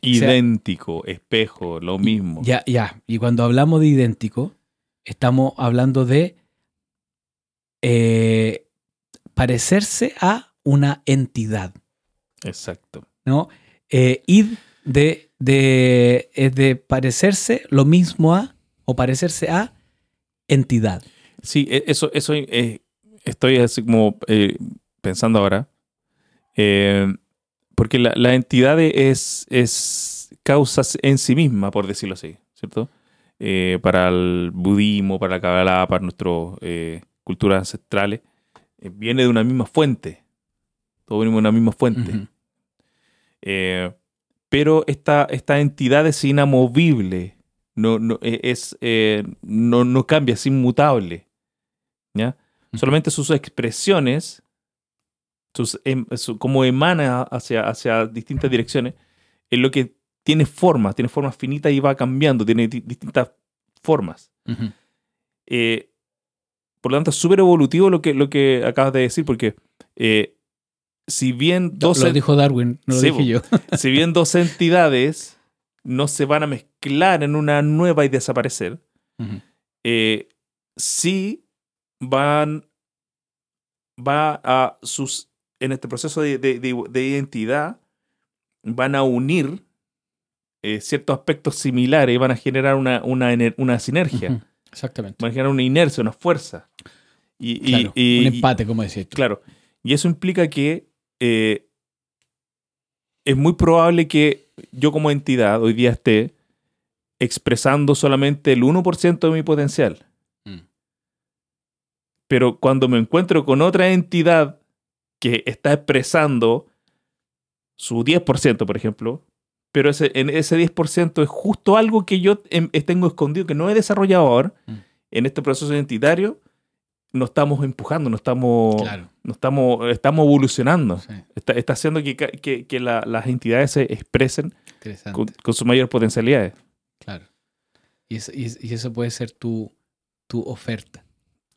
Idéntico, espejo, lo mismo. Ya, ya. Y cuando hablamos de idéntico, estamos hablando de eh, parecerse a una entidad, Exacto. ¿no? Eh, id de, de, es de parecerse lo mismo a, o parecerse a entidad. Sí, e- eso, eso eh, estoy así como eh, pensando ahora. Eh, porque la, la entidad es, es causa en sí misma, por decirlo así, ¿cierto? Eh, para el budismo, para la Kabbalah, para nuestras culturas ancestrales, eh, viene de una misma fuente. Todo venimos de una misma fuente. Eh, pero esta, esta entidad es inamovible, no, no, eh, es, eh, no, no cambia, es inmutable. Solamente sus expresiones, sus, em- su- como emana hacia, hacia distintas direcciones, es lo que tiene formas, tiene formas finitas y va cambiando, tiene di- distintas formas. Eh, por lo tanto, es súper evolutivo lo que, lo que acabas de decir, porque eh, si bien dos Lo dijo Darwin, no lo Sí, dije yo. si bien dos entidades no se van a mezclar en una nueva y desaparecer, eh, sí van va a sus en este proceso de, de- de- de identidad van a unir eh, ciertos aspectos similares y van a generar una, una, una sinergia. Exactamente. van a generar una inercia, una fuerza. Y, Claro, y- un empate, como decís tú. Claro. Y eso implica que eh, es muy probable que yo como entidad hoy día esté expresando solamente el 1% de mi potencial. Mm. Pero cuando me encuentro con otra entidad que está expresando su 10%, por ejemplo, pero ese, en ese 10% es justo algo que yo em- tengo escondido, que no he desarrollado ahora, Mm. en este proceso identitario, nos estamos empujando, nos estamos, Claro. estamos, estamos evolucionando. Sí, Está, está haciendo que, que- que la- las entidades se expresen con, con sus mayores potencialidades. Claro. Y eso, y es- y eso puede ser tu, tu oferta.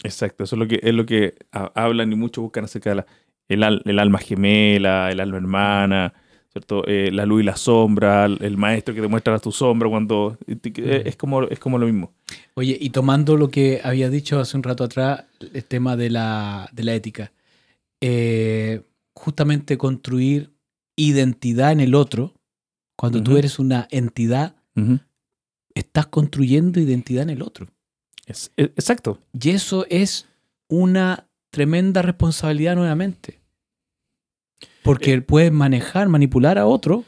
Exacto, eso es lo que, es lo que ha- hablan y muchos buscan acerca de la, el, al- el alma gemela, el alma hermana, ¿cierto? Eh, la luz y la sombra, el, maestro que te muestra tu sombra cuando... eh, Es como, es como lo mismo. Oye, y tomando lo que había dicho hace un rato atrás, el tema de la, de la ética, eh, justamente construir identidad en el otro, cuando tú eres una entidad, estás construyendo identidad en el otro. Es- e- exacto. Y eso es una tremenda responsabilidad nuevamente. Porque Eh. puedes manejar, manipular a otro,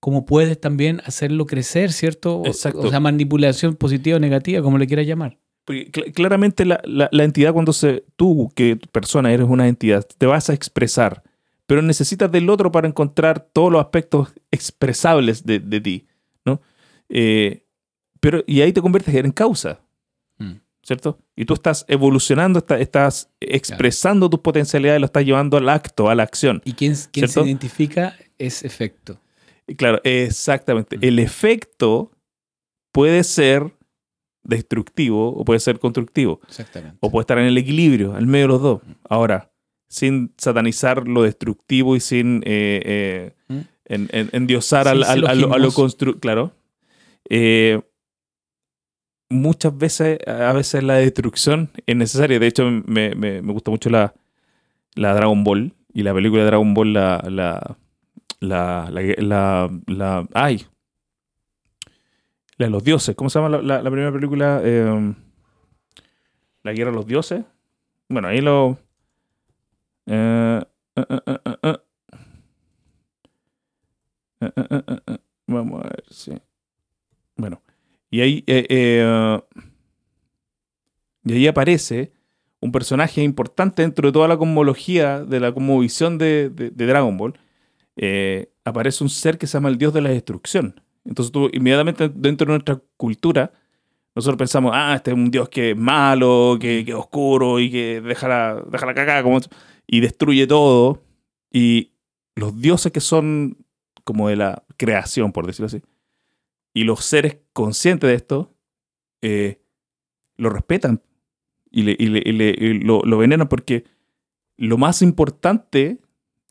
como puedes también hacerlo crecer, ¿cierto? O- Exacto. O sea, manipulación positiva o negativa, como le quieras llamar. Porque claramente la, la- la entidad cuando se... Tú, que persona eres una entidad, te vas a expresar, pero necesitas del otro para encontrar todos los aspectos expresables de, de ti, ¿no? Eh, pero, y ahí te conviertes en causa. Mm. ¿Cierto? Y tú estás evolucionando, está- estás expresando tus potencialidades, lo estás llevando al acto, a la acción. Y quien, quien se identifica es efecto. Claro, exactamente. El efecto puede ser destructivo o puede ser constructivo, Exactamente. o puede estar en el equilibrio, al medio de los dos. Ahora, sin satanizar lo destructivo y sin eh, eh, Mm. en- en- endiosar al- al- a, lo, lo silogismos. constru... Claro. Eh, muchas veces, a veces la destrucción es necesaria. De hecho, me, me- me gusta mucho la, la Dragon Ball y la película de Dragon Ball, la. la, la, la, la- ay. La de los dioses. ¿Cómo se llama la, primera película? Eh, la guerra de los dioses. Bueno, ahí lo. eh, eh, eh. Sí. Bueno. Y ahí. eh, eh, y ahí aparece un personaje importante dentro de toda la cosmología, de la cosmovisión de, Dragon Ball. Eh, aparece un ser que se llama el dios de la destrucción. Entonces inmediatamente dentro de nuestra cultura, nosotros pensamos, ah, este es un dios que es malo, que, que es oscuro y que deja la, deja la cagada como, y destruye todo. Y los dioses que son como de la creación, por decirlo así, y los seres conscientes de esto, eh, lo respetan y, le- y le- y le- y lo, lo veneran porque lo más importante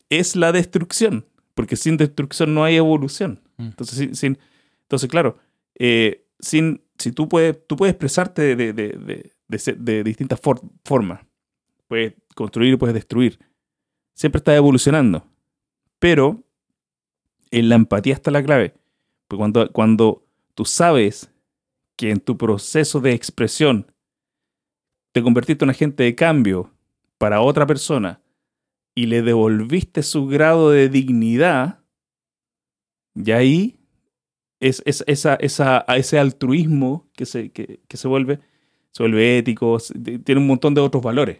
es la destrucción, porque sin destrucción no hay evolución. Mm. Entonces, sin, sin- entonces claro, eh, sin, si tú puedes, tú puedes expresarte de, de- de- de- distintas for- formas, puedes construir y puedes destruir, siempre estás evolucionando, pero en la empatía está la clave, cuando, cuando tú sabes que en tu proceso de expresión te convertiste en un agente de cambio para otra persona y le devolviste su grado de dignidad, y ahí es, es- esa, esa, ese altruismo que se, que, que se vuelve, se vuelve ético, tiene un montón de otros valores.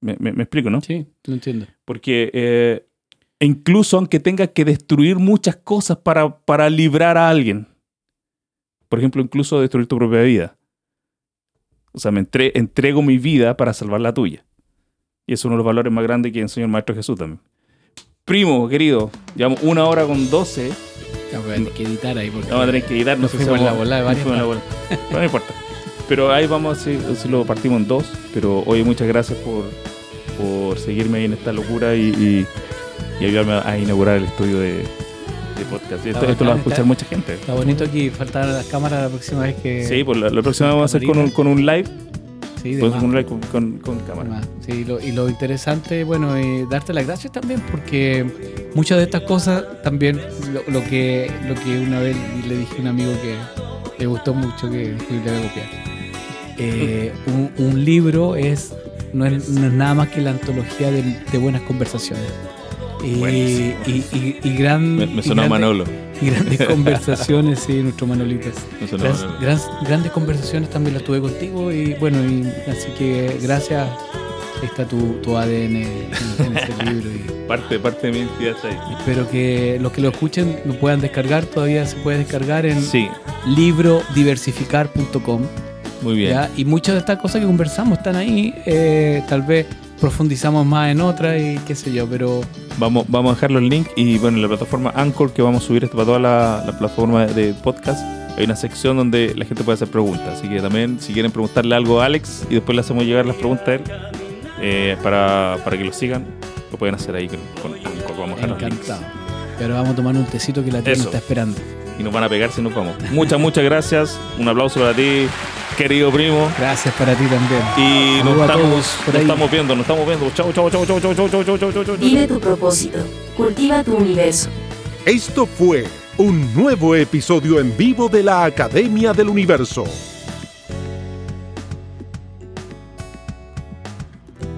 Me, me- me explico, ¿no? Sí, lo entiendo. Porque eh, incluso aunque tengas que destruir muchas cosas para, para librar a alguien, por ejemplo, incluso destruir tu propia vida. O sea, me entre- entrego mi vida para salvar la tuya. Y es uno de los valores más grandes que enseñó el Maestro Jesús también. Primo, querido, llevamos una hora con doce. Ya voy a tener que editar ahí porque Vamos a tener que editar. No sé si la bola de varias la bola. No importa. Pero ahí vamos a si, si lo partimos en dos. Pero oye, muchas gracias por, por seguirme ahí en esta locura y, y- y ayudarme a inaugurar el estudio de, de podcast. Esto, esto lo va a escuchar está- mucha gente. Está bonito aquí, faltar las cámaras la próxima vez que... Sí, pues la, la próxima vamos a hacer con un, con un live. Sí, más, un live con, con, con cámara. Sí, lo- y lo interesante, bueno, es darte las gracias también porque muchas de estas cosas también, lo, lo que, lo que una vez le dije a un amigo que le gustó mucho, que fui le voy a copiar. Eh, un, un libro es no, es no es nada más que la antología de, de buenas conversaciones. Y, y, y- y gran, Me, me y sonó grande- Manolo. y grandes conversaciones, sí, nuestro Manolito. Me sonó Grandes, Manolo. gran- grandes conversaciones también las tuve contigo y bueno, y así que gracias. Está tu, tu ADN en, en ese libro y Parte, parte de mi identidad está ahí. espero que los que lo escuchen lo puedan descargar. Todavía se puede descargar en Sí, librodiversificar.com. muy bien. ¿ya? Y muchas de estas cosas que conversamos están ahí. eh, tal vez profundizamos más en otras y qué sé yo, pero Vamos, vamos a dejar los links y bueno, en la plataforma Anchor que vamos a subir esto para toda la, la plataforma de podcast, hay una sección donde la gente puede hacer preguntas. Así que también, si quieren preguntarle algo a Alex y después le hacemos llegar las preguntas a él eh, para, para que lo sigan, lo pueden hacer ahí con, con Anchor. Vamos a encantado. Y ahora vamos a tomar un tecito que la Eso. está esperando. Y nos van a pegar si nos vamos. Muchas, muchas gracias. Un aplauso para ti, querido primo. Gracias para ti también. Y nos estamos, nos estamos viendo, nos estamos viendo. Chau, chau, chau, chau, chau, chau, chau, chau, chau, chau, chau. Vive tu propósito. Cultiva tu universo. Esto fue un nuevo episodio en vivo de la Academia del Universo